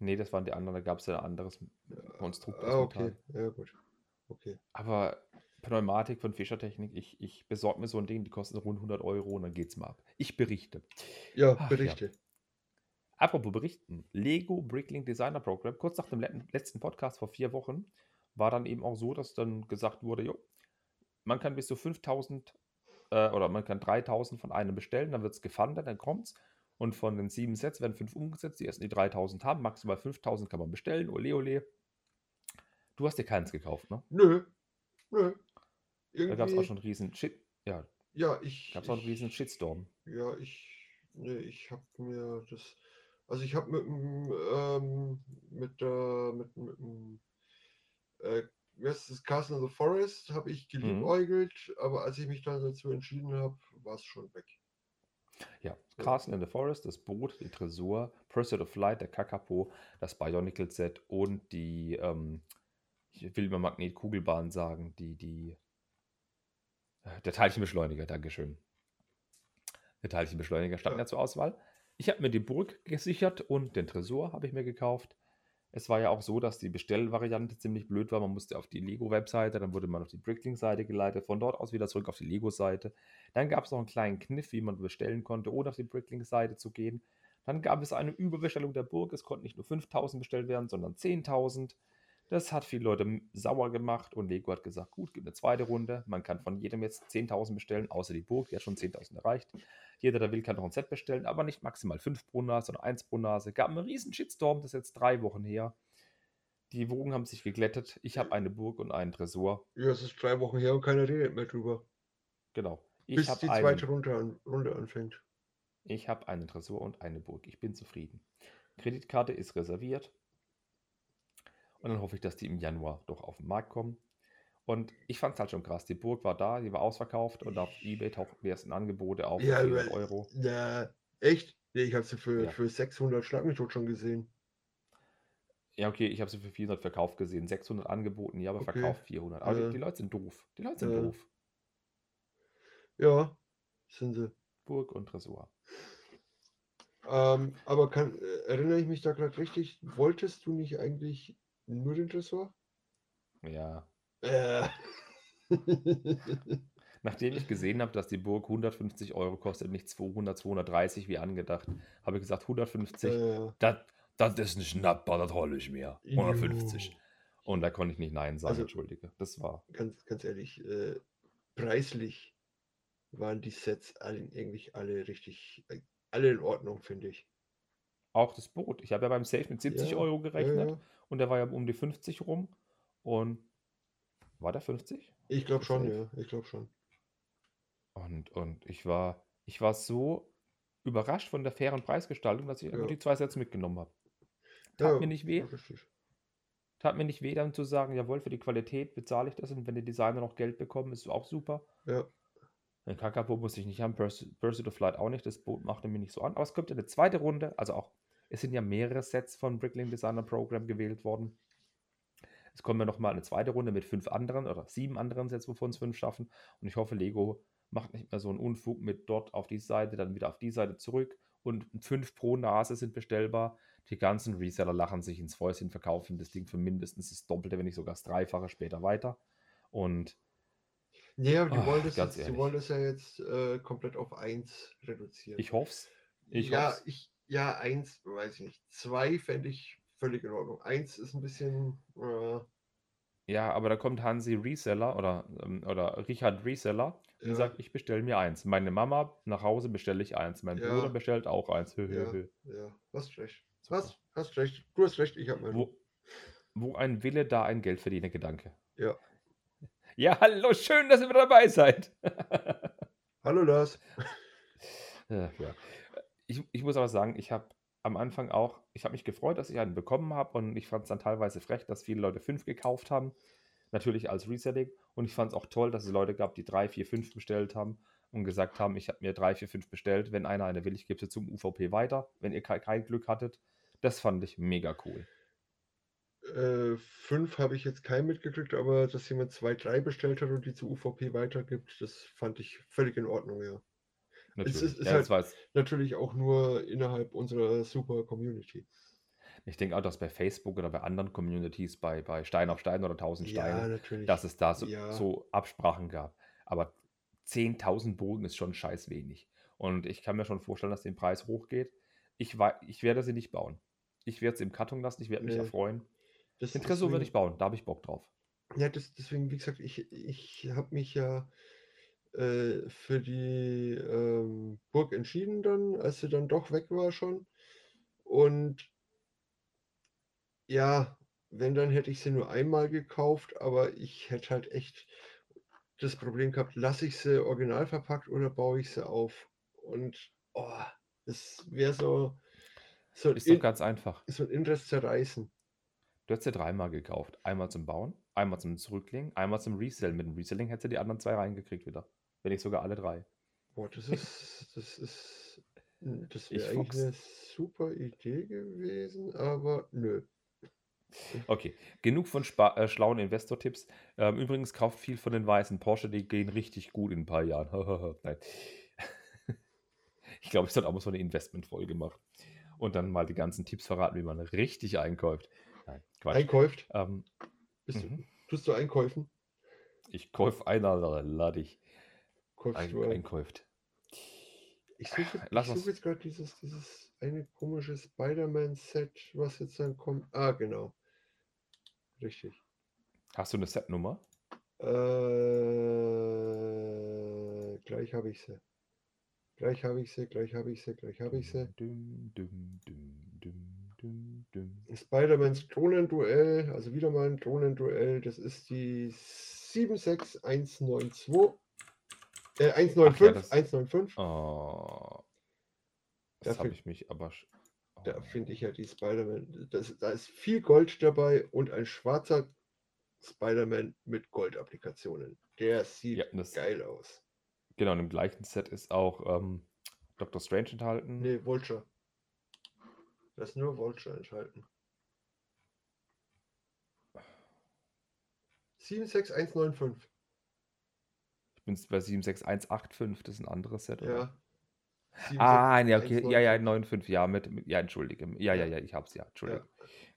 Nee, das waren die anderen. Da gab es ja ein anderes Konstrukt aus Ah, okay, Metall. ja gut. Okay. Aber Pneumatik von Fischertechnik, ich, ich besorge mir so ein Ding, die kosten rund 100 Euro und dann geht's mal ab. Ich berichte. Ja, Ach ja. Berichte. Apropos berichten, Lego Bricklink Designer Program, kurz nach dem let- letzten Podcast vor vier Wochen, war dann eben auch so, dass dann gesagt wurde, jo, man kann bis zu 5000 äh, oder man kann 3000 von einem bestellen, dann wird es gefundet, dann kommt's. Und von den sieben Sets werden fünf umgesetzt, die ersten die 3000 haben, maximal 5000 kann man bestellen, ole ole. Du hast dir keins gekauft, ne? Nö, nö. Da gab es auch Irgendwie, schon einen riesen Shit, ja, ja, ich, gab es auch einen riesen Shitstorm. Ja, ich, nee, ich habe mir das, also ich habe mit dem, ähm, mit der, mit, mit dem, äh, heißt das, Castle in the Forest, habe ich Mhm. geliebäugelt, aber als ich mich dann dazu entschieden habe, war es schon weg. Ja. Castle in the Forest, das Boot, die Tresor, Pursuit of Light, der Kakapo, das Bionicle Set und die, ähm, ich will immer Magnetkugelbahn sagen, die, die, äh, der Teilchenbeschleuniger, Dankeschön. Der Teilchenbeschleuniger standen Ja. ja zur Auswahl. Ich habe mir die Burg gesichert und den Tresor habe ich mir gekauft. Es war ja auch so, dass die Bestellvariante ziemlich blöd war. Man musste auf die Lego-Webseite, dann wurde man auf die Bricklink-Seite geleitet, von dort aus wieder zurück auf die Lego-Seite. Dann gab es noch einen kleinen Kniff, wie man bestellen konnte, ohne auf die Bricklink-Seite zu gehen. Dann gab es eine Überbestellung der Burg. Es konnten nicht nur 5000 bestellt werden, sondern 10.000. Das hat viele Leute sauer gemacht und Lego hat gesagt, gut, gibt eine zweite Runde. Man kann von jedem jetzt 10.000 bestellen, außer die Burg, die hat schon 10.000 erreicht. Jeder, der will, kann noch ein Set bestellen, aber nicht maximal 5 pro Nase, sondern 1 pro Nase. Gab einen riesen Shitstorm, das ist jetzt drei Wochen her. Die Wogen haben sich geglättet. Ich habe eine Burg und einen Tresor. Ja, es ist drei Wochen her und keiner redet mehr drüber. Genau. Ich Bis habe die einen, zweite Runde, an, Runde anfängt. ich hab einen Tresor und eine Burg. Ich bin zufrieden. Kreditkarte ist reserviert. Und dann hoffe ich, dass die im Januar doch auf den Markt kommen. Und ich fand es halt schon krass. Die Burg war da, die war ausverkauft und auf Ebay tauchten die ersten Angebote auf Ja, 400 aber- Euro. Na, echt? Nee, ich habe sie für, Ja. für 600 Schlag mich schon gesehen. Ja, okay, ich habe sie für 400 verkauft gesehen. 600 angeboten, ja, aber Okay. verkauft 400. Aber Ja. die, die Leute sind doof. Die Leute sind Ja. doof. Ja, sind sie. Burg und Tresor. Ähm, aber kann, äh, erinnere ich mich da gerade richtig? Wolltest du nicht eigentlich nur den Tresor? Ja. Äh. Nachdem ich gesehen habe, dass die Burg 150 Euro kostet, nicht 200, 230 wie angedacht, habe ich gesagt 150. äh, Das, ist ein Schnapper, das hole ich mir. 150. jo. Und da konnte ich nicht Nein sagen, Also- entschuldige. Das war. Ganz, ganz ehrlich, äh, preislich waren die Sets eigentlich alle richtig, äh, alle in Ordnung, finde ich. Auch das Boot. Ich habe ja beim Safe mit 70 Ja, Euro gerechnet Ja, ja. Und der war ja um die 50 rum. Und war der 50? Ich glaube schon, ja. Ich glaube schon. Und, und ich war, ich war so überrascht von der fairen Preisgestaltung, dass ich Ja. die zwei Sets mitgenommen habe. Tat Ja, mir nicht weh. Richtig. Tat mir nicht weh, dann zu sagen, jawohl, für die Qualität bezahle ich das und wenn die Designer noch Geld bekommen, ist es auch super. Ja. Den Kakapo muss ich nicht haben, Purs- Pursuit of Flight auch nicht, das Boot machte mir nicht so an. Aber es kommt eine zweite Runde, also auch, es sind ja mehrere Sets von Bricklink Designer Program gewählt worden. Es kommen ja nochmal eine zweite Runde mit fünf anderen oder sieben anderen Sets, wovon es fünf schaffen. Und ich hoffe, Lego macht nicht mehr so einen Unfug mit dort auf die Seite, dann wieder auf die Seite zurück. Und fünf pro Nase sind bestellbar. Die ganzen Reseller lachen sich ins Fäustchen, verkaufen das Ding für mindestens das Doppelte, wenn nicht sogar das Dreifache später weiter. Und Nee, aber die Ah, wollen das jetzt, die wollen das ja jetzt äh, komplett auf 1 reduzieren. Ich hoff's. Ich ja, hoff's. ich, ja, 1, weiß ich nicht. 2 fände ich völlig in Ordnung. 1 ist ein bisschen. Äh, Ja, aber da kommt Hansi Reseller oder, ähm, oder Richard Reseller und Ja. sagt, ich bestelle mir eins. Meine Mama nach Hause bestelle ich eins. Mein Ja. Bruder bestellt auch eins. Hö, hö, ja, hö. ja, hast recht. Super. Was? Hast recht. Du hast recht, ich habe meinen. Wo, wo ein Wille, da ein Geld verdiene Gedanke. Ja. Ja, hallo, schön, dass ihr wieder dabei seid. Hallo Lars. Äh, ja. Ich, ich muss aber sagen, ich habe am Anfang auch, ich habe mich gefreut, dass ich einen bekommen habe und ich fand es dann teilweise frech, dass viele Leute fünf gekauft haben. Natürlich als Reselling. Und ich fand es auch toll, dass es Leute gab, die drei, vier, fünf bestellt haben und gesagt haben, ich habe mir drei, vier, fünf bestellt. Wenn einer eine will, ich gebe sie zum UVP weiter, wenn ihr ke- kein Glück hattet. Das fand ich mega cool. Äh, fünf habe ich jetzt keinen mitgekriegt, aber dass jemand zwei, drei bestellt hat und die zu UVP weitergibt, das fand ich völlig in Ordnung, ja. Natürlich. ist- ist ja, halt- jetzt, Natürlich auch nur innerhalb unserer super Community. ich denke auch, dass bei Facebook oder bei anderen Communities, bei, bei Stein auf Stein oder 1000 Ja, Steine, natürlich. dass es da so, Ja. so Absprachen gab. Aber 10.000 Bogen ist schon scheiß wenig. Und ich kann mir schon vorstellen, dass der Preis hochgeht. Ich, ich werde sie nicht bauen. Ich werde sie im Karton lassen, ich werde mich Nee. erfreuen. Das- Den Tresor werde ich bauen, da habe ich Bock drauf. Ja, das, deswegen, wie gesagt, ich, ich habe mich ja äh, für die ähm, Burg entschieden dann, als sie dann doch weg war schon. Und ja, wenn, dann hätte ich sie nur einmal gekauft, aber ich hätte halt echt das Problem gehabt, lasse ich sie original verpackt oder baue ich sie auf? Und oh, das wäre so, so, Ist doch ganz einfach. so ein inneres Zerreißen. Du hättest sie dreimal gekauft. Einmal zum Bauen, einmal zum Zurücklegen, einmal zum Resell. Mit dem Reselling hättest du die anderen zwei reingekriegt wieder. Wenn nicht sogar alle drei. Boah, das ist, das ist, das wäre eigentlich Fuchs. eine super Idee gewesen, aber nö. Okay, genug von spa äh, schlauen Investor-Tipps. Ähm, übrigens, kauft viel von den weißen Porsche, die gehen richtig gut in ein paar Jahren. Nein. Ich glaube, ich sollte auch mal so eine Investmentfolge machen. Und dann mal die ganzen Tipps verraten, wie man richtig einkauft. Nein, Quatsch. Einkauft? Ähm, Bist mhm. du, tust du Einkäufen? Ich kaufe einer, lade ich. Kaufst Ein, du ein? einkauft. Ich suche ich Lass suche uns- jetzt gerade dieses, dieses eine komische Spider-Man-Set, was jetzt dann kommt. Ah, genau. Richtig. Hast du eine Setnummer? Äh, gleich habe ich sie. Gleich habe ich sie, gleich habe ich sie, gleich habe ich sie. Düm, düm, düm. Spider-Mans Drohnenduell, also wieder mal ein Drohnenduell. Das ist die 76192. Äh, 195, das- 195. Oh. Das habe ich mich aber. sch- Da Oh. finde ich ja die Spider-Man. das- Da ist viel Gold dabei und ein schwarzer Spider-Man mit Goldapplikationen. Der sieht Ja, das, geil aus. genau, in dem gleichen Set ist auch ähm, Dr. Strange enthalten. Nee, Vulture. Da ist nur Vulture enthalten. 76195. Ich bin bei 76185, das ist ein anderes Set, oder? Ja. Ah, ja, okay. Ja, ja, 76195. 95, ja, mit, mit ja, entschuldige. Ja, ja, Ja. ja, ich hab's ja, entschuldige.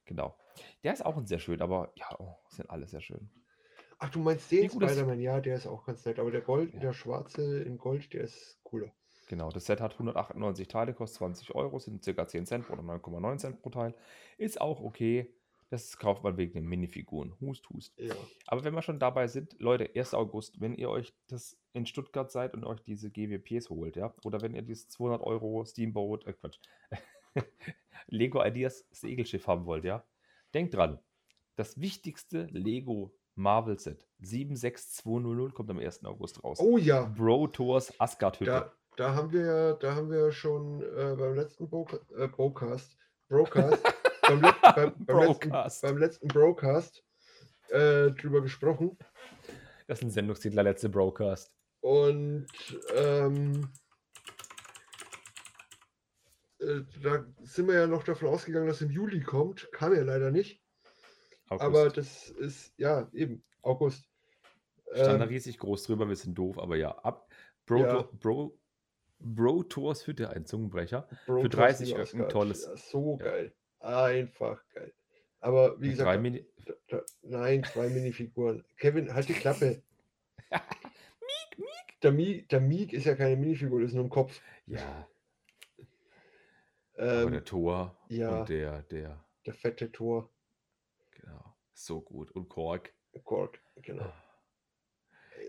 Genau. Der ist auch ein sehr schön, aber ja, oh, sind alle sehr schön. Ach, du meinst den Spider-Man? Ja, der ist auch ganz nett. Aber der Gold, Ja. der schwarze in Gold, der ist cooler. Genau, das Set hat 198 Teile, kostet 20 Euro, sind ca. 10 Cent oder 9,9 Cent pro Teil. Ist auch okay. Das kauft man wegen den Minifiguren. Hust, hust. Ja. Aber wenn wir schon dabei sind, Leute, 1. August, wenn ihr euch das in Stuttgart seid und euch diese GWPs holt, ja, oder wenn ihr dieses 200 Euro Steamboat, äh Quatsch, Lego Ideas Segelschiff haben wollt, ja, denkt dran, das wichtigste Lego Marvel Set 76200 kommt am 1. August raus. Oh ja, Bro Tours Asgard Hütte. da, da haben wir ja, da haben wir schon äh, beim letzten Bro äh, Brocast, Brocast, beim, let beim, beim, letzten, beim letzten Brocast äh, drüber gesprochen. Das ist ein Sendungstitel, letzte Broadcast. Und ähm, äh, da sind wir ja noch davon ausgegangen, dass im Juli kommt. Kam ja leider nicht. Aber das ist, ja, eben, August. Stand da Ähm, riesig groß drüber, wir sind doof, aber ja. Ab Bro, Ja. Bro, Bro Tours Hütte, ein Zungenbrecher. Bro 30 Tours Öcken, Asgard. tolles- Ja, so geil. Einfach geil. Aber wie gesagt, drei da, Mini da, nein, zwei Minifiguren. Kevin, halt die Klappe. der, Miek, der Miek ist ja keine Minifigur, das ist nur ein Kopf. Ja, aber der Ähm, Thor ja, und der, der, der fette Tor. genau, so gut. Und Kork. Kork, genau.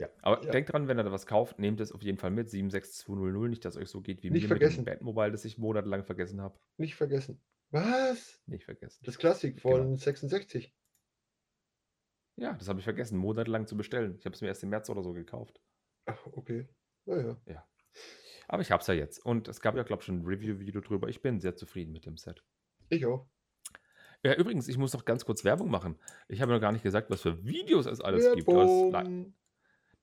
Ja, aber Ja. denkt dran, wenn ihr da was kauft, nehmt es auf jeden Fall mit. 76200, nicht, dass euch so geht wie Nicht mir vergessen. mit dem Batmobile, das ich monatelang vergessen habe. Nicht vergessen. Was? Nicht vergessen. Das Klassik Genau. von 66. Ja, das habe ich vergessen, monatelang zu bestellen. Ich habe es mir erst im März oder so gekauft. Ach, okay. Naja. Aber ich habe es ja jetzt. Und es gab ja, glaube ich, schon ein Review-Video drüber. Ich bin sehr zufrieden mit dem Set. Ich auch. Ja, übrigens, ich muss noch ganz kurz Werbung machen. Ich habe noch gar nicht gesagt, was für Videos es alles gibt. aber Das, le- Werbung.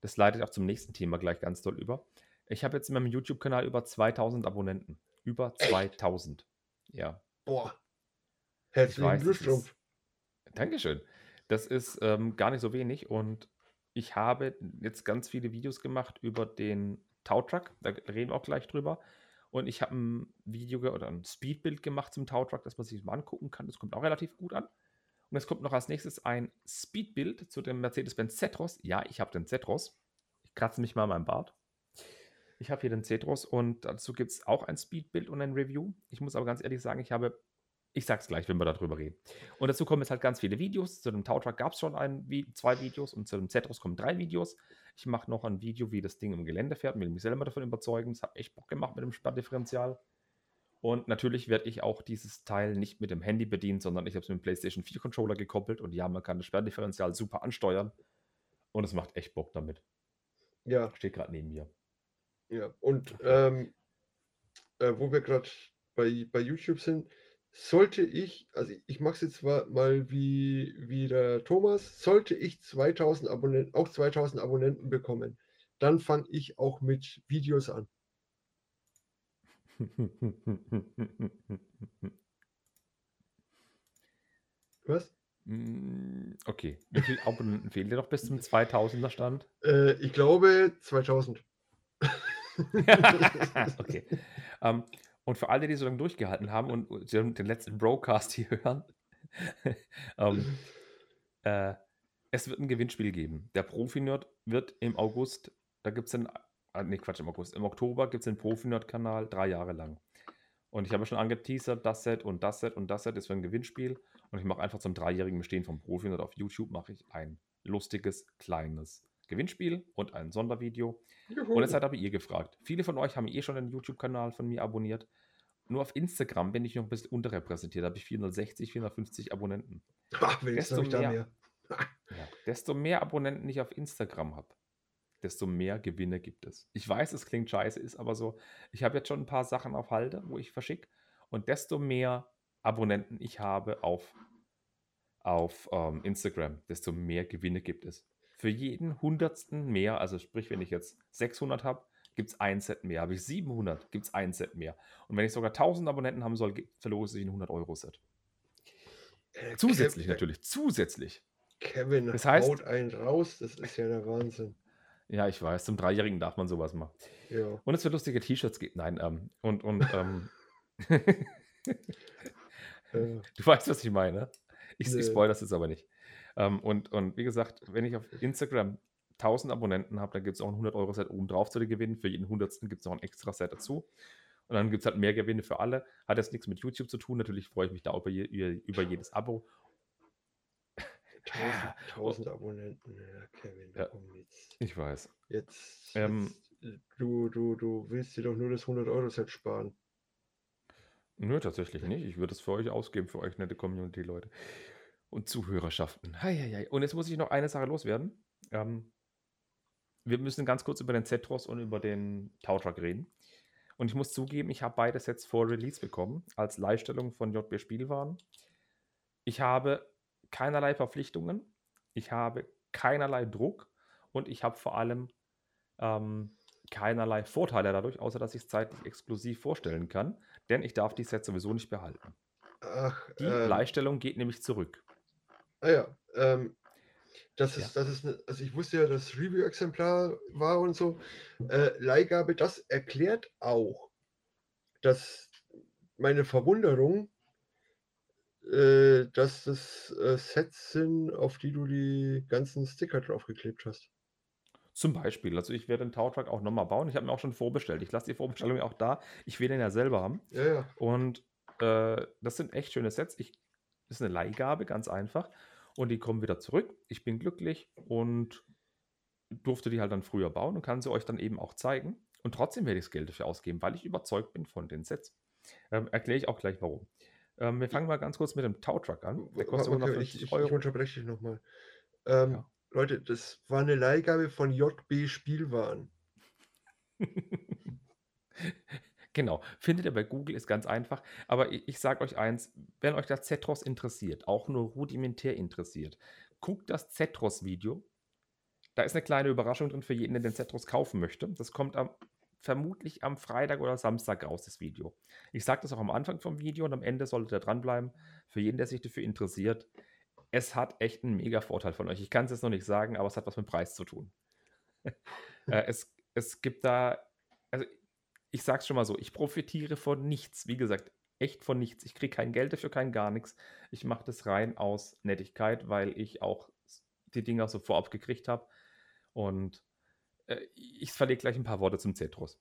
das leitet auch zum nächsten Thema gleich ganz doll über. Ich habe jetzt in meinem YouTube-Kanal über 2000 Abonnenten. Über 2000. Ja. Boah. Ich Herzlichen Glückwunsch. Dankeschön. Das ist ähm, gar nicht so wenig und ich habe jetzt ganz viele Videos gemacht über den Tautruck, da reden wir auch gleich drüber. Und ich habe ein Video oder ein Speedbild gemacht zum Tautruck, das man sich mal angucken kann. Das kommt auch relativ gut an. Und es kommt noch als nächstes ein Speedbild zu dem Mercedes-Benz Zetros. Ja, ich habe den Zetros. Ich kratze mich mal an meinem Bart. Ich habe hier den Zetros und dazu gibt es auch ein Speedbild und ein Review. Ich muss aber ganz ehrlich sagen, ich habe, ich sag's gleich, wenn wir darüber reden. Und dazu kommen jetzt halt ganz viele Videos. Zu dem Tautruck gab es schon ein, zwei Videos und zu dem Zetros kommen drei Videos. Ich mache noch ein Video, wie das Ding im Gelände fährt, will mich selber davon überzeugen. Das hat echt Bock gemacht mit dem Sperrdifferential. Und natürlich werde ich auch dieses Teil nicht mit dem Handy bedienen, sondern ich habe es mit dem PlayStation 4 Controller gekoppelt und ja, man kann das Sperrdifferential super ansteuern. Und es macht echt Bock damit. Ja, Steht gerade neben mir. Ja. Und ähm, äh, wo wir gerade bei, bei YouTube sind, sollte ich, also ich mache es jetzt mal, mal wie, wie der Thomas, sollte ich 2000 Abonnenten, auch 2000 Abonnenten bekommen, dann fange ich auch mit Videos an. Was? Mm, okay. Wie viele Abonnenten fehlen dir noch bis zum 2000er Stand? Äh, ich glaube 2000. okay. Ähm, und für alle, die so lange durchgehalten haben und den letzten Broadcast hier hören, ähm, äh, es wird ein Gewinnspiel geben. Der Profi-Nerd wird im August, da gibt es den, äh, nee, Quatsch, im August, im Oktober gibt es den Profi-Nerd-Kanal drei Jahre lang. Und ich habe schon angeteasert, das Set und das Set und das Set ist für ein Gewinnspiel. Und ich mache einfach zum dreijährigen Bestehen vom Profi-Nerd auf YouTube mache ich ein lustiges, kleines Gewinnspiel und ein Sondervideo. Juhu. Und jetzt seid aber ihr gefragt. Viele von euch haben eh schon den YouTube-Kanal von mir abonniert. Nur auf Instagram bin ich noch ein bisschen unterrepräsentiert. Da habe ich 460, 450 Abonnenten. Ach, desto habe ich da mehr. mehr. Ja. Desto mehr Abonnenten ich auf Instagram habe, desto mehr Gewinne gibt es. Ich weiß, es klingt scheiße, ist aber so. Ich habe jetzt schon ein paar Sachen auf Halde, wo ich verschicke. Und desto mehr Abonnenten ich habe auf, auf ähm, Instagram, desto mehr Gewinne gibt es. Für jeden Hundertsten mehr, also sprich, wenn ich jetzt 600 habe, gibt es ein Set mehr. Habe ich 700, gibt es ein Set mehr. Und wenn ich sogar 1000 Abonnenten haben soll, verlose ich ein 100-Euro-Set. Äh, Zusätzlich Kev- natürlich, zusätzlich. Kevin Das heißt- haut einen raus, das ist ja der Wahnsinn. Ja, ich weiß, zum Dreijährigen darf man sowas machen. Ja. Und es wird lustige T-Shirts geben. Nein, ähm, und, und, ähm, Äh, du weißt, was ich meine. Ich, Nö. ich spoilere das jetzt aber nicht. Ähm, und, und wie gesagt, wenn ich auf Instagram 1000 Abonnenten habe, dann gibt es auch ein 100-Euro-Set oben drauf zu den Gewinnen. Für jeden Hundertsten gibt es noch ein extra Set dazu. Und dann gibt es halt mehr Gewinne für alle. Hat jetzt nichts mit YouTube zu tun. Natürlich freue ich mich da über, je, über, jedes Abo. 1000, 1000 Abonnenten, ja, Kevin, Ja. jetzt. Ich weiß. Jetzt, Ähm, jetzt du, du, du willst dir doch nur das 100-Euro-Set sparen. Nö, tatsächlich nicht. Ich würde es für euch ausgeben, für euch nette Community-Leute und Zuhörerschaften. Heieiei. Und jetzt muss ich noch eine Sache loswerden. Ähm, wir müssen ganz kurz über den Zetros und über den Tautruck reden. Und ich muss zugeben, ich habe beide Sets vor Release bekommen, als Leihstellung von JB Spielwaren. Ich habe keinerlei Verpflichtungen, ich habe keinerlei Druck und ich habe vor allem ähm, keinerlei Vorteile dadurch, außer dass ich es zeitlich exklusiv vorstellen kann, denn ich darf die Sets sowieso nicht behalten. Ach, Die ähm, Leihstellung geht nämlich zurück. Ah ja, ähm, das Ja. ist, das ist, ne, also ich wusste ja, dass Review-Exemplar war und so. Äh, Leihgabe, das erklärt auch, dass meine Verwunderung, äh, dass das äh, Sets sind, auf die du die ganzen Sticker draufgeklebt hast. Zum Beispiel. Also ich werde den Tow-Truck auch nochmal bauen. Ich habe mir auch schon vorbestellt. Ich lasse die Vorbestellung auch da. Ich will den ja selber haben. Ja, ja. Und äh, das sind echt schöne Sets. Ich, ist eine Leihgabe, ganz einfach. Und die kommen wieder zurück. Ich bin glücklich und durfte die halt dann früher bauen und kann sie euch dann eben auch zeigen. Und trotzdem werde ich das Geld dafür ausgeben, weil ich überzeugt bin von den Sets. Ähm, Erkläre ich auch gleich warum. Ähm, wir fangen mal ganz kurz mit dem Tow-Truck an. Der kostet Okay, 150 ich, ich, ich Euro. unterbreche dich nochmal. Ähm, Ja. Leute, das war eine Leihgabe von JB Spielwaren. Genau, findet ihr bei Google, ist ganz einfach. Aber ich, ich sage euch eins, wenn euch das Zetros interessiert, auch nur rudimentär interessiert, guckt das Zetros-Video. Da ist eine kleine Überraschung drin für jeden, der den Zetros kaufen möchte. Das kommt am, vermutlich am Freitag oder Samstag raus, das Video. Ich sage das auch am Anfang vom Video und am Ende solltet ihr dranbleiben. Für jeden, der sich dafür interessiert. Es hat echt einen mega Vorteil von euch. Ich kann es jetzt noch nicht sagen, aber es hat was mit Preis zu tun. äh, es, es gibt da, also ich sag's schon mal so, ich profitiere von nichts. Wie gesagt, echt von nichts. Ich kriege kein Geld dafür, kein gar nichts. Ich mache das rein aus Nettigkeit, weil ich auch die Dinger so vorab gekriegt habe. Und äh, ich verlege gleich ein paar Worte zum Zetros.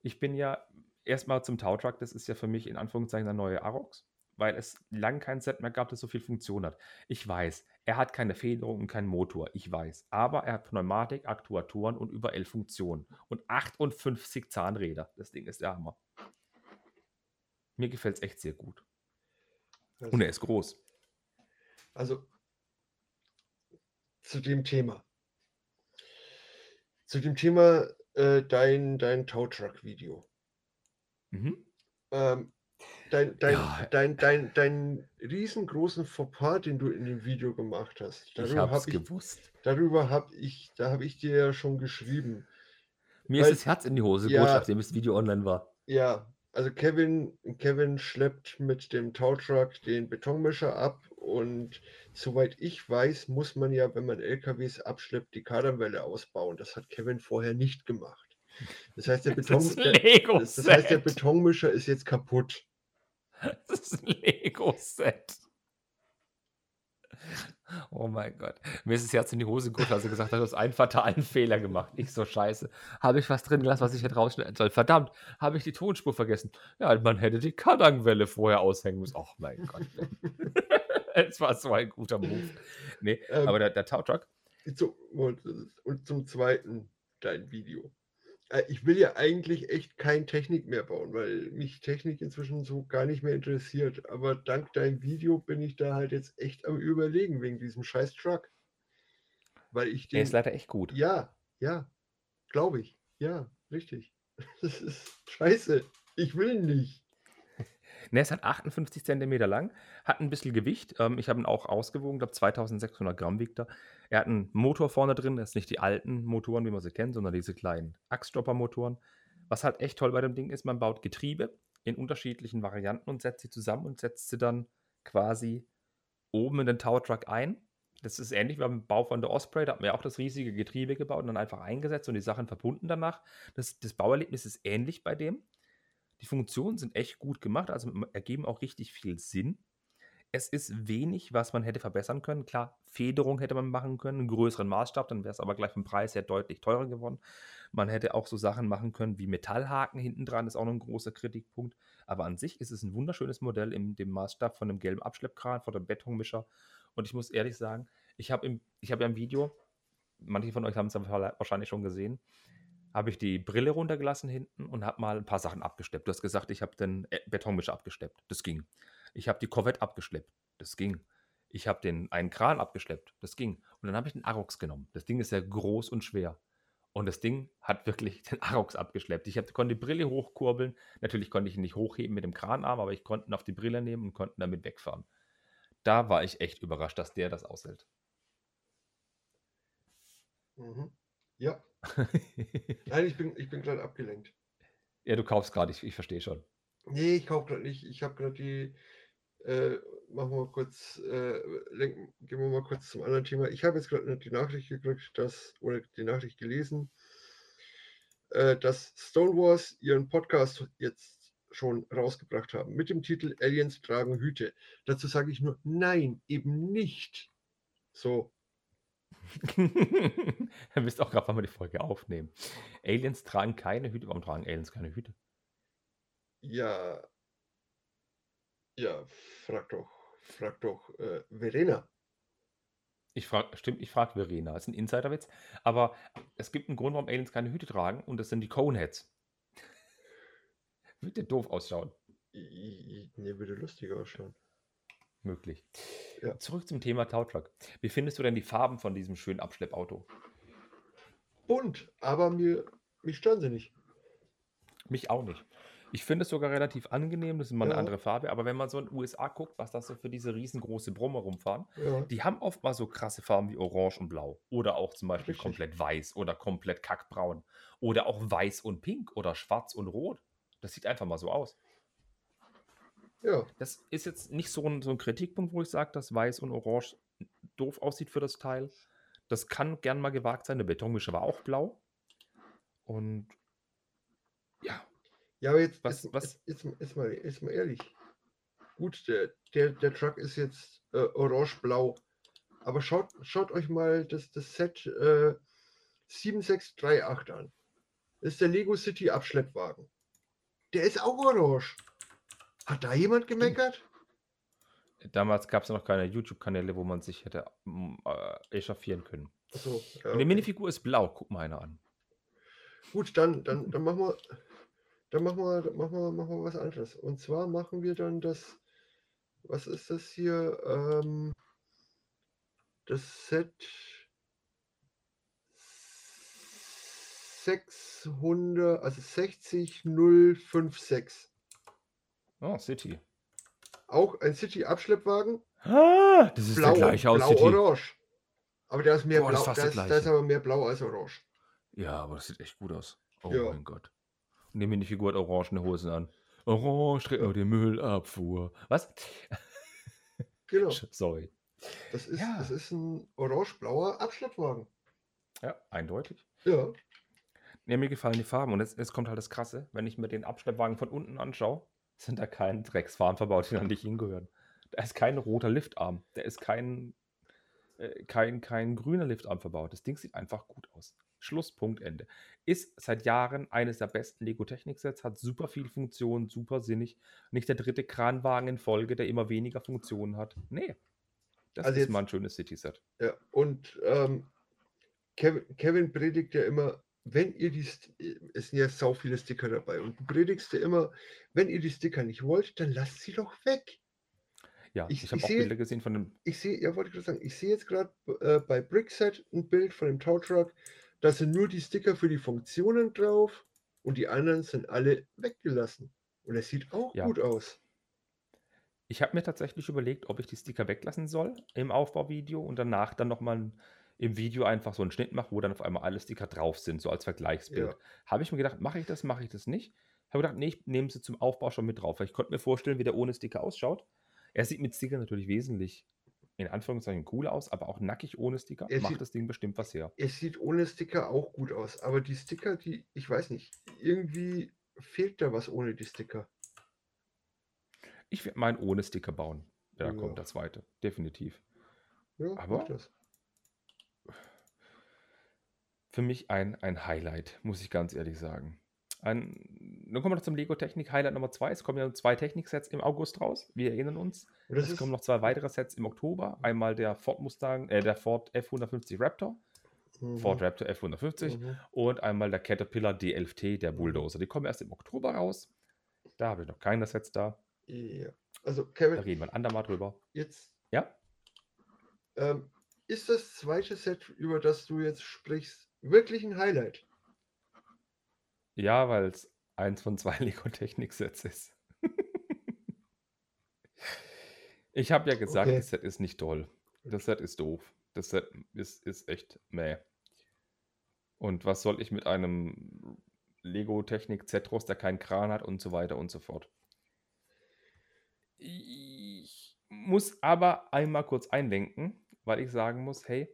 Ich bin ja erstmal zum Tow-Truck, das ist ja für mich in Anführungszeichen der neue Arox, weil es lang kein Set mehr gab, das so viel Funktion hat. Ich weiß, er hat keine Federung und keinen Motor, ich weiß. Aber er hat Pneumatik, Aktuatoren und über 11 Funktionen. Und 58 Zahnräder. Das Ding ist der Hammer. Mir gefällt es echt sehr gut. Also, Und er ist groß. also zu dem Thema. Zu dem Thema äh, dein, dein Tow-Truck-Video. Mhm. Ähm, dein, dein, Ja. dein, dein, dein riesengroßen Fauxpas, den du in dem Video gemacht hast, Ich darüber hab's habe ich, gewusst. darüber hab ich, da habe ich dir ja schon geschrieben. Mir Weil- ist das Herz in die Hose Ja. gerutscht, nachdem das Video online war. Ja, also Kevin, Kevin schleppt mit dem Tow-Truck den Betonmischer ab und soweit ich weiß, muss man ja, wenn man LKWs abschleppt, die Kardanwelle ausbauen. Das hat Kevin vorher nicht gemacht. Das heißt, der, Das Beton, ein der, das, das heißt, der. Betonmischer ist jetzt kaputt. Das ist ein Lego-Set. Oh mein Gott. Mir ist das Herz in die Hose gerutscht, als er gesagt hat, du hast einen fatalen Fehler gemacht. Ich so, scheiße. Habe ich was drin gelassen, was ich hätte rausschneiden sollen? Verdammt, habe ich die Tonspur vergessen? Ja, man hätte die Kadangwelle vorher aushängen müssen. Oh mein Gott. Es war so ein guter Move. Nee, Ähm, aber der, der So, und, und zum Zweiten dein Video. Äh, Ich will ja eigentlich echt kein Technik mehr bauen, weil mich Technik inzwischen so gar nicht mehr interessiert. Aber dank deinem Video bin ich da halt jetzt echt am Überlegen wegen diesem scheiß Truck. Weil ich der den. ist leider echt gut. Ja, ja, glaube ich. Ja, richtig. Das ist scheiße. Ich will nicht. Ne, es hat 58 Zentimeter lang, hat ein bisschen Gewicht. Ähm, ich habe ihn auch ausgewogen, glaube 2600 Gramm wiegt er. Er hat einen Motor vorne drin, das sind nicht die alten Motoren, wie man sie kennt, sondern diese kleinen Achsstopper-Motoren. Was halt echt toll bei dem Ding ist, man baut Getriebe in unterschiedlichen Varianten und setzt sie zusammen und setzt sie dann quasi oben in den Tower-Truck ein. Das ist ähnlich wie beim Bau von der Osprey, da hat man ja auch das riesige Getriebe gebaut und dann einfach eingesetzt und die Sachen verbunden danach. Das, das Bauerlebnis ist ähnlich bei dem. Die Funktionen sind echt gut gemacht, also ergeben auch richtig viel Sinn. Es ist wenig, was man hätte verbessern können. Klar, Federung hätte man machen können, einen größeren Maßstab, dann wäre es aber gleich vom Preis her deutlich teurer geworden. Man hätte auch so Sachen machen können wie Metallhaken hinten dran, ist auch noch ein großer Kritikpunkt. Aber an sich ist es ein wunderschönes Modell in dem Maßstab von einem gelben Abschleppkran, von dem Betonmischer. Und ich muss ehrlich sagen, ich habe hab ja im Video, manche von euch haben es wahrscheinlich schon gesehen, habe ich die Brille runtergelassen hinten und habe mal ein paar Sachen abgesteppt. Du hast gesagt, ich habe den äh, Betonmischer abgesteppt. Das ging. Ich habe die Corvette abgeschleppt. Das ging. Ich habe den einen Kran abgeschleppt. Das ging. Und dann habe ich den Arox genommen. Das Ding ist ja groß und schwer. Und das Ding hat wirklich den Arox abgeschleppt. Ich hab, konnte die Brille hochkurbeln. Natürlich konnte ich ihn nicht hochheben mit dem Kranarm, aber ich konnte ihn auf die Brille nehmen und konnte damit wegfahren. Da war ich echt überrascht, dass der das aushält. Mhm. Ja, nein, ich bin, ich bin gerade abgelenkt. ja, du kaufst gerade, ich, ich verstehe schon. Nee, ich kaufe gerade nicht. Ich habe gerade die. Äh, machen wir mal kurz. Äh, lenken, gehen wir mal kurz zum anderen Thema. Ich habe jetzt gerade die Nachricht gekriegt, dass, oder die Nachricht gelesen, äh, dass Stonewalls ihren Podcast jetzt schon rausgebracht haben mit dem Titel Aliens tragen Hüte. Dazu sage ich nur nein, eben nicht. So. Ihr wisst auch gerade, wann wir die Folge aufnehmen. Aliens tragen keine Hüte. Warum tragen Aliens keine Hüte? Ja. Ja, frag doch, frag doch äh, Verena. Ich frage, stimmt, ich frage Verena. Das ist ein Insiderwitz. Aber es gibt einen Grund, warum Aliens keine Hüte tragen. Und das sind die Coneheads. Würde doof ausschauen. Nee, würde lustig ausschauen. Möglich. Ja. Zurück zum Thema Tautruck. Wie findest du denn die Farben von diesem schönen Abschleppauto? Bunt, aber mir, mich stören sie nicht. Mich auch nicht. Ich finde es sogar relativ angenehm, das ist mal eine Ja. andere Farbe, aber wenn man so in den USA guckt, was das so für diese riesengroße Brummer rumfahren, Ja. die haben oft mal so krasse Farben wie Orange und Blau. Oder auch zum Beispiel Richtig. komplett weiß oder komplett kackbraun. Oder auch weiß und pink oder schwarz und rot. Das sieht einfach mal so aus. Ja, Das ist jetzt nicht so ein, so ein Kritikpunkt, wo ich sage, dass weiß und orange doof aussieht für das Teil. Das kann gern mal gewagt sein. Der Betonmische war auch blau. Und ja, ja, aber jetzt, Was- jetzt, was- Jetzt, jetzt, jetzt, mal, jetzt mal ehrlich. Gut, der, der, der Truck ist jetzt äh, orange-blau. Aber schaut, schaut euch mal das, das Set äh, 7638 an. Das ist der Lego City Abschleppwagen. Der ist auch orange. Hat da jemand gemeckert? damals gab es noch keine YouTube-Kanäle, wo man sich hätte mm, äh, echauffieren können. Achso, ja, Und die. Minifigur ist blau. Guck mal eine an. Gut, dann, dann, dann machen wir, dann machen wir, machen wir, machen wir was anderes. Und zwar machen wir dann das, was ist das hier? Ähm, das Set 600, also 60056. Oh, City. Auch ein City-Abschleppwagen. Ah, das ist Blau, der gleiche aus City. blau-orange. Aber der ist mehr Boah, das blau, ist da der ist, da ist gleiche. aber mehr blau als orange. Ja, aber das sieht echt gut aus. Oh Ja. mein Gott. Und die Minifigur hat orangene Hosen an. Orange nur die Müllabfuhr. Was? Genau. Sorry. Das ist, Ja. das ist ein orange-blauer Abschleppwagen. Ja, eindeutig. Ja. Ja, mir gefallen die Farben. Und jetzt, jetzt kommt halt das Krasse, wenn ich mir den Abschleppwagen von unten anschaue, sind da keine Drecksfarben verbaut, die da nicht hingehören. Da ist kein roter Liftarm. Da ist kein, äh, kein, kein grüner Liftarm verbaut. Das Ding sieht einfach gut aus. Schlusspunkt, Ende. Ist seit Jahren eines der besten Lego-Technik-Sets, hat super viel Funktion, super sinnig. Nicht der dritte Kranwagen in Folge, der immer weniger Funktionen hat. Nee. Das Also ist jetzt- mal ein schönes City-Set. Ja, und ähm, Kevin, Kevin predigt ja immer, wenn ihr die, St- es sind ja sau viele Sticker dabei und du predigst ja immer, wenn ihr die Sticker nicht wollt, dann lasst sie doch weg. Ja, Ich- ich, habe auch sehe- Bilder gesehen von dem. Ich sehe, ja, wollte ich gerade sagen, ich sehe jetzt gerade äh, bei Brickset ein Bild von dem Tow Truck, da sind nur die Sticker für die Funktionen drauf und die anderen sind alle weggelassen. Und es sieht auch Ja. gut aus. Ich habe mir tatsächlich überlegt, ob ich die Sticker weglassen soll im Aufbauvideo und danach dann nochmal im Video einfach so einen Schnitt mache, wo dann auf einmal alle Sticker drauf sind, so als Vergleichsbild. Ja. Habe ich mir gedacht, mache ich das, mache ich das nicht? Habe gedacht, nee, ich nehme sie zum Aufbau schon mit drauf, weil ich konnte mir vorstellen, wie der ohne Sticker ausschaut. Er sieht mit Sticker natürlich wesentlich, in Anführungszeichen, cooler aus, aber auch nackig ohne Sticker Er macht sieht- das Ding bestimmt was her. Es sieht ohne Sticker auch gut aus, aber die Sticker, die, ich weiß nicht, irgendwie fehlt da was ohne die Sticker. Ich werde meinen ohne Sticker bauen. Ja, Ja. kommt der zweite, definitiv. Ja, Aber- mach das. Für mich ein, ein Highlight, muss ich ganz ehrlich sagen. Ein, dann kommen wir noch zum Lego Technik Highlight Nummer 2. Es kommen ja zwei Techniksets im August raus. Wir erinnern uns. Das es kommen noch zwei weitere Sets im Oktober. Einmal der Ford Mustang, äh, der Ford F150 Raptor, Mhm, Ford Raptor F150 mhm. und einmal der Caterpillar D11T, der Bulldozer. Die kommen erst im Oktober raus. Da habe ich noch keine Sets da. Ja. Also Da Kevin, reden wir ein andermal drüber. jetzt Ja? ähm, ist das zweite Set, über das du jetzt sprichst, wirklich ein Highlight. Ja, weil es eins von zwei Lego Technik-Sets ist. ich habe ja gesagt, Okay. das Set ist nicht toll. Das Set ist doof. Das Set ist, ist echt meh. Und was soll ich mit einem Lego Technik Zetros, der keinen Kran hat und so weiter und so fort. Ich muss aber einmal kurz einlenken, weil ich sagen muss, hey,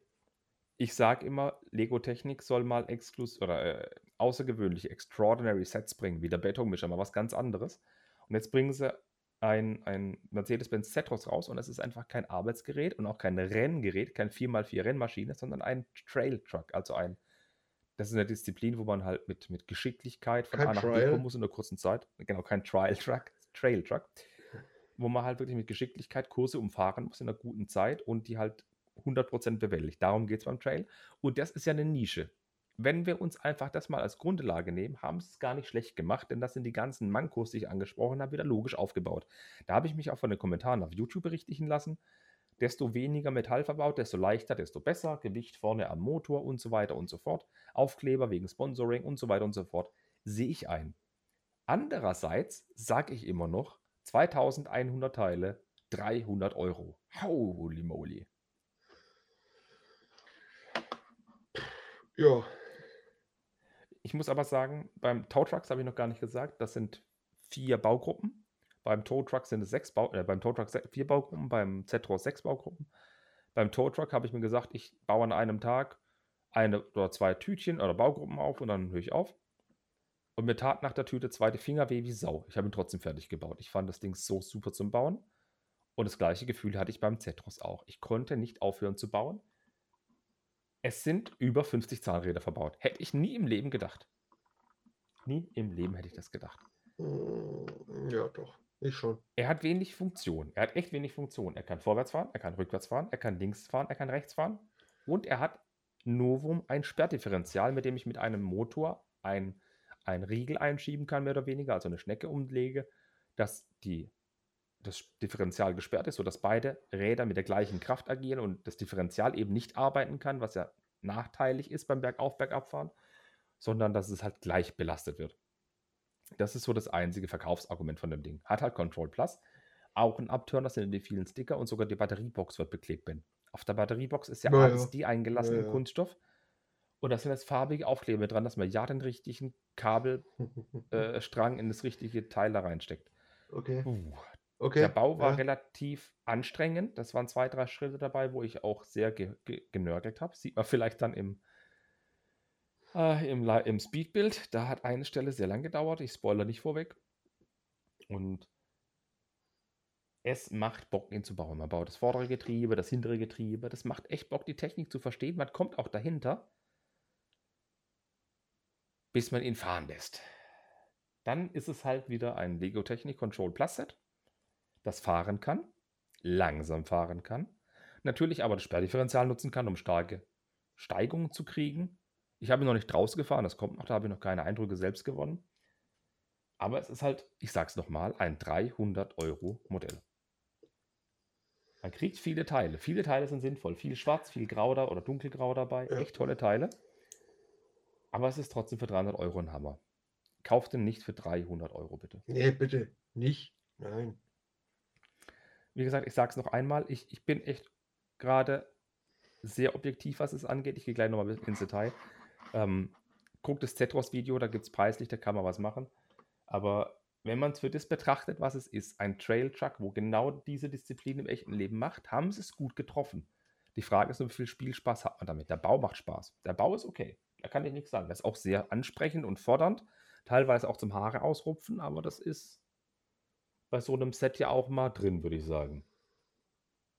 ich sage immer, Lego Technik soll mal exklus oder äh, außergewöhnliche, extraordinary Sets bringen, wie der Betonmischer, mal was ganz anderes. Und jetzt bringen sie ein, ein Mercedes-Benz Zetros raus und es ist einfach kein Arbeitsgerät und auch kein Renngerät, kein 4x4 Rennmaschine, sondern ein Trail Truck, also ein das ist eine Disziplin, wo man halt mit, mit Geschicklichkeit von Kein A nach B kommen muss in einer kurzen Zeit. Genau, kein Trial Truck, Trail Truck. Wo man halt wirklich mit Geschicklichkeit Kurse umfahren muss in einer guten Zeit und die halt 100% bewältigt. Darum geht es beim Trail. Und das ist ja eine Nische. Wenn wir uns einfach das mal als Grundlage nehmen, haben sie es gar nicht schlecht gemacht, denn das sind die ganzen Mankos, die ich angesprochen habe, wieder logisch aufgebaut. Da habe ich mich auch von den Kommentaren auf YouTube berichtigen lassen. Desto weniger Metall verbaut, desto leichter, desto besser. Gewicht vorne am Motor und so weiter und so fort. Aufkleber wegen Sponsoring und so weiter und so fort. Sehe ich ein. Andererseits sage ich immer noch, 2100 Teile, 300 Euro. Holy moly. Ja, Ich muss aber sagen, beim Tow Trucks habe ich noch gar nicht gesagt, das sind vier Baugruppen. Beim Tow Truck sind es sechs Bau, äh, beim Tow Truck vier Baugruppen, beim Z-Ross sechs Baugruppen. Beim Tow Truck habe ich mir gesagt, ich baue an einem Tag eine oder zwei Tütchen oder Baugruppen auf und dann höre ich auf. Und mir tat nach der Tüte zweite Finger weh wie Sau. Ich habe ihn trotzdem fertig gebaut. Ich fand das Ding so super zum Bauen. Und das gleiche Gefühl hatte ich beim Z-Ross auch. Ich konnte nicht aufhören zu bauen. Es sind über 50 Zahnräder verbaut. Hätte ich nie im Leben gedacht. Nie im Leben hätte ich das gedacht. mm, ja, doch. Ich schon. Er hat wenig Funktion. Er hat echt wenig Funktion. Er kann vorwärts fahren, er kann rückwärts fahren, er kann links fahren, er kann rechts fahren. Und er hat Novum ein Sperrdifferential, mit dem ich mit einem Motor ein, ein Riegel einschieben kann, mehr oder weniger, also eine Schnecke umlege, dass die, das Differential gesperrt ist, sodass beide Räder mit der gleichen Kraft agieren und das Differential eben nicht arbeiten kann, was ja nachteilig ist beim Bergauf, Bergabfahren, sondern dass es halt gleich belastet wird. Das ist so das einzige Verkaufsargument von dem Ding. Hat halt Control Plus. Auch ein Abturner sind die vielen Sticker und sogar die Batteriebox wird beklebt, Ben. Auf der Batteriebox ist ja Ja, alles die eingelassen Ja, in ja. Kunststoff. Und da sind jetzt farbige Aufkleber dran, dass man ja den richtigen Kabelstrang äh, in das richtige Teil da reinsteckt. okay. Puh. Okay. Der Bau war ja. relativ anstrengend. Das waren zwei, drei Schritte dabei, wo ich auch sehr ge ge genörgelt habe. Sieht man vielleicht dann im, äh, im, im Speedbild. Da hat eine Stelle sehr lang gedauert. Ich spoilere nicht vorweg. Und es macht Bock, ihn zu bauen. Man baut das vordere Getriebe, das hintere Getriebe. Das macht echt Bock, die Technik zu verstehen. Man kommt auch dahinter, bis man ihn fahren lässt. Dann ist es halt wieder ein Lego Technik Control Plus Set, das fahren kann, langsam fahren kann, natürlich aber das Sperrdifferential nutzen kann, um starke Steigungen zu kriegen. Ich habe ihn noch nicht draußen gefahren, das kommt noch, da habe ich noch keine Eindrücke selbst gewonnen. Aber es ist halt, ich sag's nochmal, ein 300 Euro Modell. Man kriegt viele Teile. Viele Teile sind sinnvoll. Viel schwarz, viel grau da oder dunkelgrau dabei. Ja. Echt tolle Teile. Aber es ist trotzdem für 300 Euro ein Hammer. Kauft den nicht für 300 Euro, bitte. Nee, bitte. Nicht. Nein. Wie gesagt, ich sage es noch einmal, ich, ich bin echt gerade sehr objektiv, was es angeht. Ich gehe gleich nochmal ins Detail. Ähm, guckt das Zetros-Video, da gibt es preislich, da kann man was machen. Aber wenn man es für das betrachtet, was es ist, ein Trail-Truck, wo genau diese Disziplin im echten Leben macht, haben sie es gut getroffen. Die Frage ist nur, wie viel Spielspaß hat man damit? Der Bau macht Spaß. Der Bau ist okay. Da kann ich nichts sagen. Das ist auch sehr ansprechend und fordernd. Teilweise auch zum Haare ausrupfen, aber das ist bei so einem Set ja auch mal drin, würde ich sagen.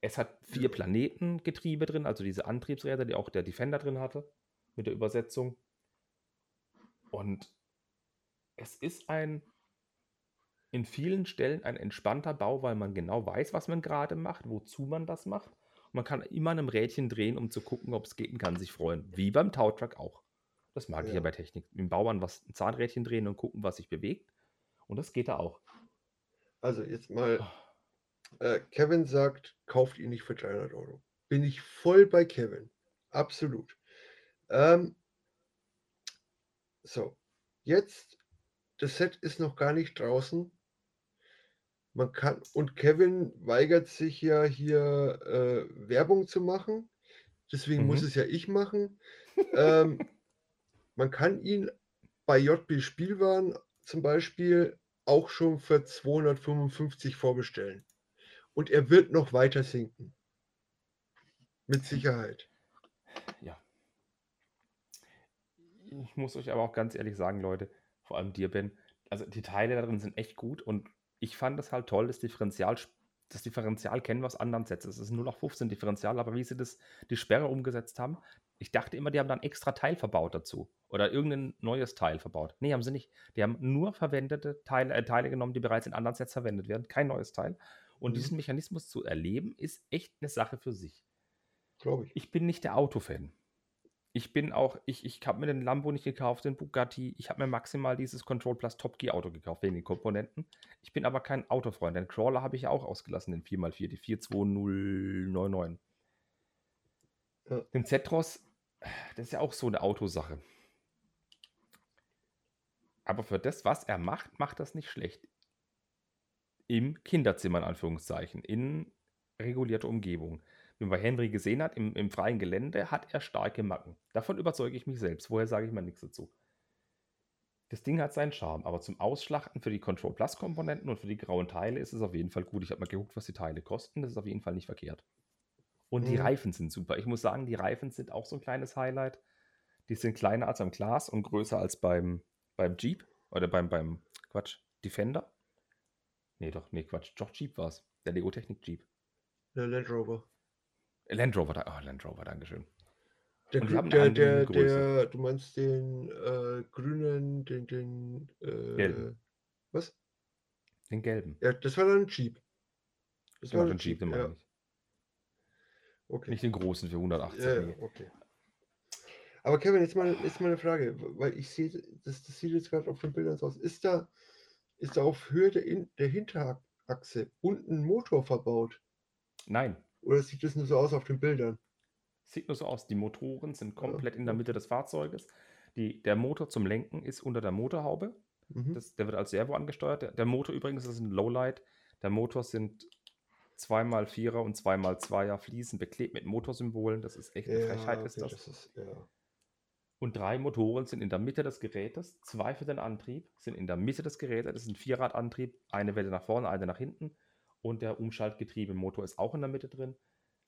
Es hat vier. Planetengetriebe drin, also diese Antriebsräder, die auch der Defender drin hatte, mit der Übersetzung. Und es ist ein in vielen Stellen ein entspannter Bau, weil man genau weiß, was man gerade macht, wozu man das macht. Und man kann immer einem Rädchen drehen, um zu gucken, ob es geht und kann sich freuen. Wie beim Towtruck auch. Das mag ich ja Ja. bei Technik. Im Bauern was ein Zahnrädchen drehen und gucken, was sich bewegt. Und das geht da auch. Also jetzt mal, Oh. äh, Kevin sagt, kauft ihn nicht für 300 Euro. Bin ich voll bei Kevin. Absolut. Ähm, so, jetzt, das Set ist noch gar nicht draußen. Man kann, und Kevin weigert sich ja hier äh, Werbung zu machen. Deswegen muss Mhm. es ja ich machen. ähm, man kann ihn bei JB Spielwaren zum Beispiel auch schon für 255 vorbestellen. Und er wird noch weiter sinken. Mit Sicherheit. Ja. Ich muss euch aber auch ganz ehrlich sagen, Leute, vor allem dir, Ben, also die Teile da drin sind echt gut und ich fand das halt toll, das Differential, das Differential kennen wir aus anderen Sets. Es ist nur noch 15 Differential, aber wie sie das, die Sperre umgesetzt haben, ich dachte immer, die haben dann extra Teil verbaut dazu. Oder irgendein neues Teil verbaut. Nee, haben sie nicht. Die haben nur verwendete Teile, äh, Teile genommen, die bereits in anderen Sets verwendet werden. Kein neues Teil. Und Mhm. diesen Mechanismus zu erleben, ist echt eine Sache für sich. Glaube ich. Ich bin nicht der Autofan. Ich bin auch, ich, ich habe mir den Lambo nicht gekauft, den Bugatti. Ich habe mir maximal dieses Control Plus Top Gear Auto gekauft, wegen den Komponenten. Ich bin aber kein Autofreund. Den Crawler habe ich auch ausgelassen, den 4x4, die 42099. Ja. Den Zetros, das ist ja auch so eine Autosache. Aber für das, was er macht, macht das nicht schlecht. Im Kinderzimmer, in Anführungszeichen, in regulierter Umgebung. Wie man bei Henry gesehen hat, im, im freien Gelände hat er starke Macken. Davon überzeuge ich mich selbst. Vorher sage ich mal nichts dazu. Das Ding hat seinen Charme, aber zum Ausschlachten für die Control Plus Komponenten und für die grauen Teile ist es auf jeden Fall gut. Ich habe mal geguckt, was die Teile kosten. Das ist auf jeden Fall nicht verkehrt. Und die Mhm. Reifen sind super. Ich muss sagen, die Reifen sind auch so ein kleines Highlight. Die sind kleiner als am Glas und größer als beim, beim Jeep oder beim, beim Quatsch, Defender. Nee, doch, nee, Quatsch. Doch, Jeep war es. Der Lego Technik Jeep. Der Land Rover. Land Rover, oh, Land Rover, Dankeschön. Der, Und die grü- haben eine der, der, der, du meinst den äh, grünen, den, den, äh, Gelben. was? Den gelben. Ja, das war dann ein Jeep. Das Genau, war den Jeep, den ja, meine ich. okay. Nicht den großen für 180. Ja, ja, okay. Aber Kevin, jetzt mal, jetzt mal eine Frage, weil ich sehe, das, das sieht jetzt gerade auf den Bildern so aus. Ist da, ist da auf Höhe der, der Hinterachse unten ein Motor verbaut? Nein, Oder sieht das nur so aus auf den Bildern? sieht nur so aus. Die Motoren sind Ja, komplett in der. Mitte des Fahrzeuges. Die, der Motor zum Lenken ist unter der Motorhaube. Mhm. Das, der wird als Servo angesteuert. Der, der Motor übrigens ist ein Lowlight. Der Motor sind 2x4er und 2x2er Fliesen beklebt mit Motorsymbolen. Das ist echt eine Frechheit, ist okay, das. ist, ja. Und drei Motoren sind in der Mitte des Gerätes. Zwei für den Antrieb sind in der Mitte des Gerätes. Das ist ein Vierradantrieb. Eine Welle nach vorne, eine nach hinten. Und der Umschaltgetriebemotor ist auch in der Mitte drin.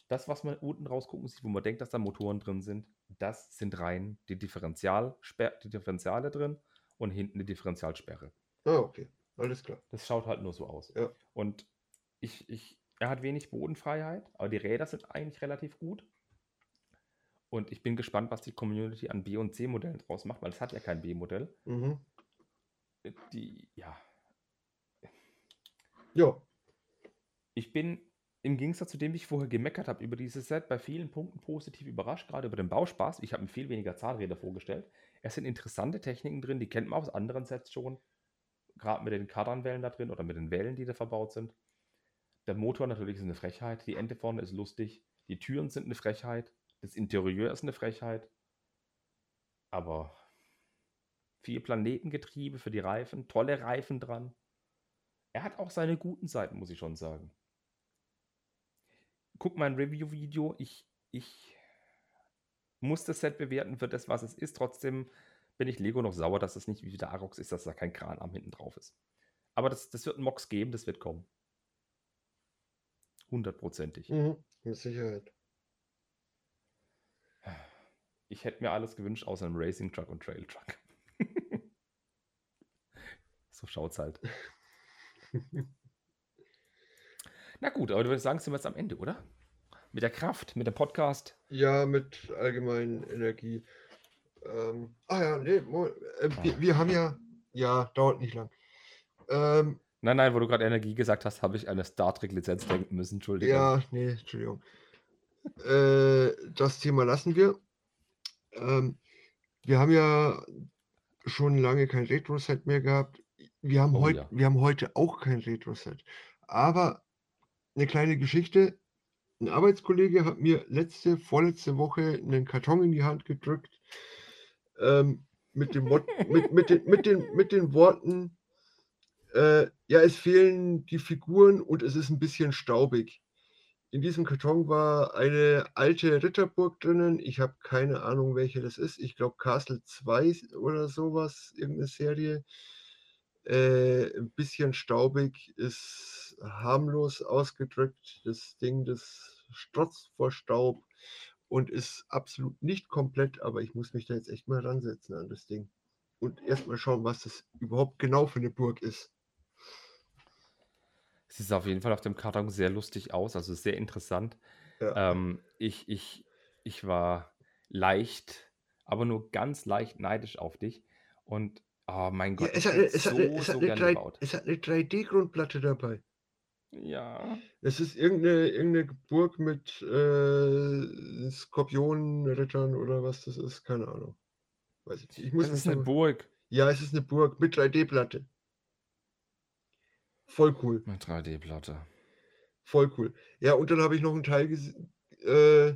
Das, was man unten rausgucken sieht, wo man denkt, dass da Motoren drin sind, das sind rein die, Differentialsper die Differentiale drin und hinten die Differentialsperre. Ah, okay. Alles klar. Das schaut halt nur so aus. Ja. Und ich, ich, er hat wenig Bodenfreiheit, aber die Räder sind eigentlich relativ gut. Und ich bin gespannt, was die Community an B- und C-Modellen draus macht, weil es hat ja kein B-Modell. Mhm. Die, ja, Ja, ich bin im Gegensatz zu dem, wie ich vorher gemeckert habe über dieses Set, bei vielen Punkten positiv überrascht, gerade über den Bauspaß. Ich habe mir viel weniger Zahnräder vorgestellt. Es sind interessante Techniken drin, die kennt man aus anderen Sets schon. Gerade mit den Kardanwellen da drin oder mit den Wellen, die da verbaut sind. Der Motor natürlich ist eine Frechheit. Die Ente vorne ist lustig. Die Türen sind eine Frechheit. Das Interieur ist eine Frechheit. Aber vier Planetengetriebe für die Reifen, tolle Reifen dran. Er hat auch seine guten Seiten, muss ich schon sagen. Guck mein Review-Video. Ich, ich muss das Set bewerten für das, was es ist. Trotzdem bin ich Lego noch sauer, dass es nicht wie der Arox ist, dass da kein Kranarm hinten drauf ist. Aber das, das wird ein Mox geben, das wird kommen. Hundertprozentig. mhm. mit Sicherheit. Ich hätte mir alles gewünscht, außer einem Racing Truck und Trail Truck. so schaut's halt. Na gut, aber du würdest sagen, sind wir jetzt am Ende, oder? Mit der Kraft, mit dem Podcast. Ja, mit allgemeinen Energie. Ähm, ah ja, nee, äh, wir, wir haben ja, ja, dauert nicht lang. Ähm, Nein, nein, wo du gerade Energie gesagt hast, habe ich eine Star Trek-Lizenz denken müssen. Entschuldigung. ja, nee, Entschuldigung. äh, das Thema lassen wir. Ähm, wir haben ja schon lange kein Retro-Set mehr gehabt. Wir haben, Oh heut, ja. wir haben heute auch kein Retro-Set. Aber eine kleine Geschichte. Ein Arbeitskollege hat mir letzte, vorletzte Woche einen Karton in die Hand gedrückt ähm, mit, dem mit, mit, den, mit, den, mit den Worten, äh, ja, es fehlen die Figuren und es ist ein bisschen staubig. In diesem Karton war eine alte Ritterburg drinnen. Ich habe keine Ahnung, welche das ist. Ich glaube Castle 2 oder sowas, irgendeine Serie. Äh, ein bisschen staubig, ist harmlos ausgedrückt. Das Ding, das strotzt vor Staub und ist absolut nicht komplett, aber ich muss mich da jetzt echt mal ransetzen an das Ding. Und erstmal schauen, was das überhaupt genau für eine Burg ist. Es sieht auf jeden Fall auf dem Karton sehr lustig aus, also sehr interessant. Ja. Ähm, ich, ich, ich war leicht, aber nur ganz leicht neidisch auf dich. Und oh mein Ja, Gott, es ich hat es hat so, 'ne es hat so gern 3 gebaut. es hat 'ne 3D-Grundplatte dabei. Ja. Es ist irgendeine irgendeine Burg mit, äh, Skorpionenrittern oder was das ist, keine Ahnung. Weiß ich nicht. Ich muss Das ist eine Burg. ja, es ist 'ne Burg mit 3D-Platte. Voll cool. Eine 3D-Platte. Voll cool. Ja, und dann habe ich noch 'n Teil gese äh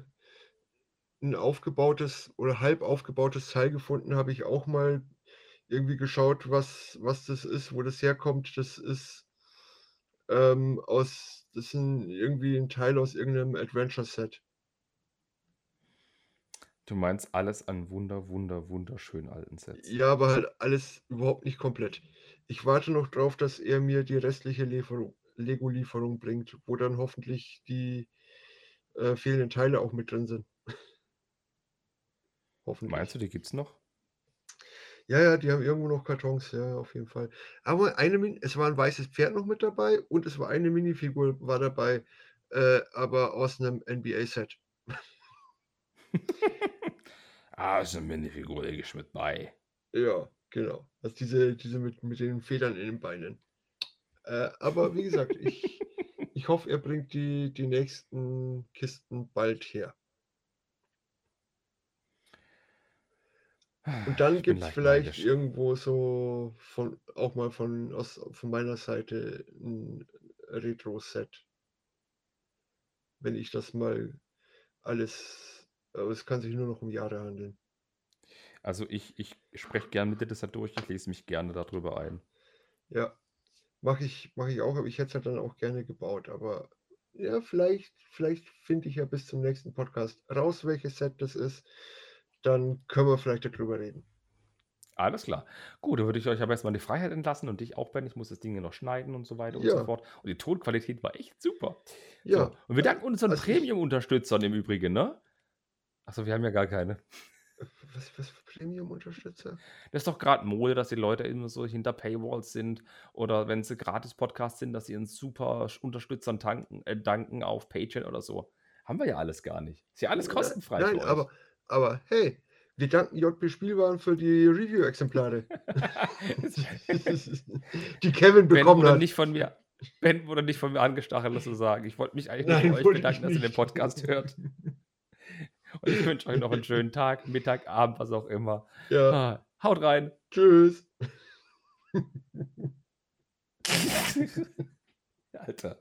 'n aufgebautes oder halb aufgebautes Teil gefunden, habe ich auch mal irgendwie geschaut, was was das ist, wo das herkommt. Das ist, ähm, aus das ist 'n irgendwie 'n Teil aus irgend 'nem Adventure-Set. Du meinst alles an wunder wunder wunderschönen alten Sets. Ja, aber halt alles überhaupt nicht komplett. Ich warte noch drauf, dass er mir die restliche Lieferung Lego-Lieferung bringt, wo dann hoffentlich die, äh, fehlenden Teile auch mit drin sind. Meinst Hoffentlich. du, die gibt's noch? Ja, ja, die haben irgendwo noch Kartons, ja, auf jeden Fall. Aber eine Min es war 'n weißes Pferd noch mit dabei und es war eine Minifigur war dabei, äh, aber aus 'nem NBA-Set. Ah, ist 'ne Minifigur, lege ich mit bei. Ja, genau. Also diese diese mit mit den Federn in den Beinen. Äh, aber wie gesagt, ich ich hoffe, er bringt die die nächsten Kisten bald her. Und dann gibt's leicht vielleicht neidisch. irgendwo so von auch mal von aus von meiner Seite 'n Retro-Set. Wenn ich das mal alles aber es kann sich nur noch um Jahre handeln. Also, ich ich spreche gern mit dir das halt durch. Ich lese mich gerne da drüber ein. Ja, mache ich mache ich auch, aber ich hätte es halt dann auch gerne gebaut. Aber ja, vielleicht vielleicht finde ich ja bis zum nächsten Podcast raus, welches Set das ist. Dann können wir vielleicht da drüber reden. Alles klar. Gut, dann würde ich euch aber erst mal in die Freiheit entlassen und dich auch, Ben. Ich muss das Ding ja noch schneiden und so weiter und so Ja. fort. Und die Tonqualität war echt super. Ja, So, und wir danken unseren also Premium-Unterstützern im Übrigen, ne? Ach so, wir haben ja gar keine. Was was für Premium-Unterstützer? Das ist doch grad Mode, dass die Leute immer so hinter Paywalls sind oder wenn sie Gratis-Podcasts sind, dass sie ihren super Unterstützern tanken äh, danken auf Patreon oder so. Haben wir ja alles gar nicht. Ist ja alles kostenfrei nein, für euch. Aber hey, wir danken JP Spielwaren für die Review-Exemplare. Die Kevin Ben bekommen wurde hat. nicht von mir Ben wurde nicht von mir angestachelt, das zu sagen. Ich wollte mich eigentlich nur Nein, bei euch ich bedanken, dass ihr den. Podcast hört. Und ich wünsche euch noch einen schönen Tag, Mittag, Abend, was auch immer. Ja. Ah, haut rein. Tschüss. Alter.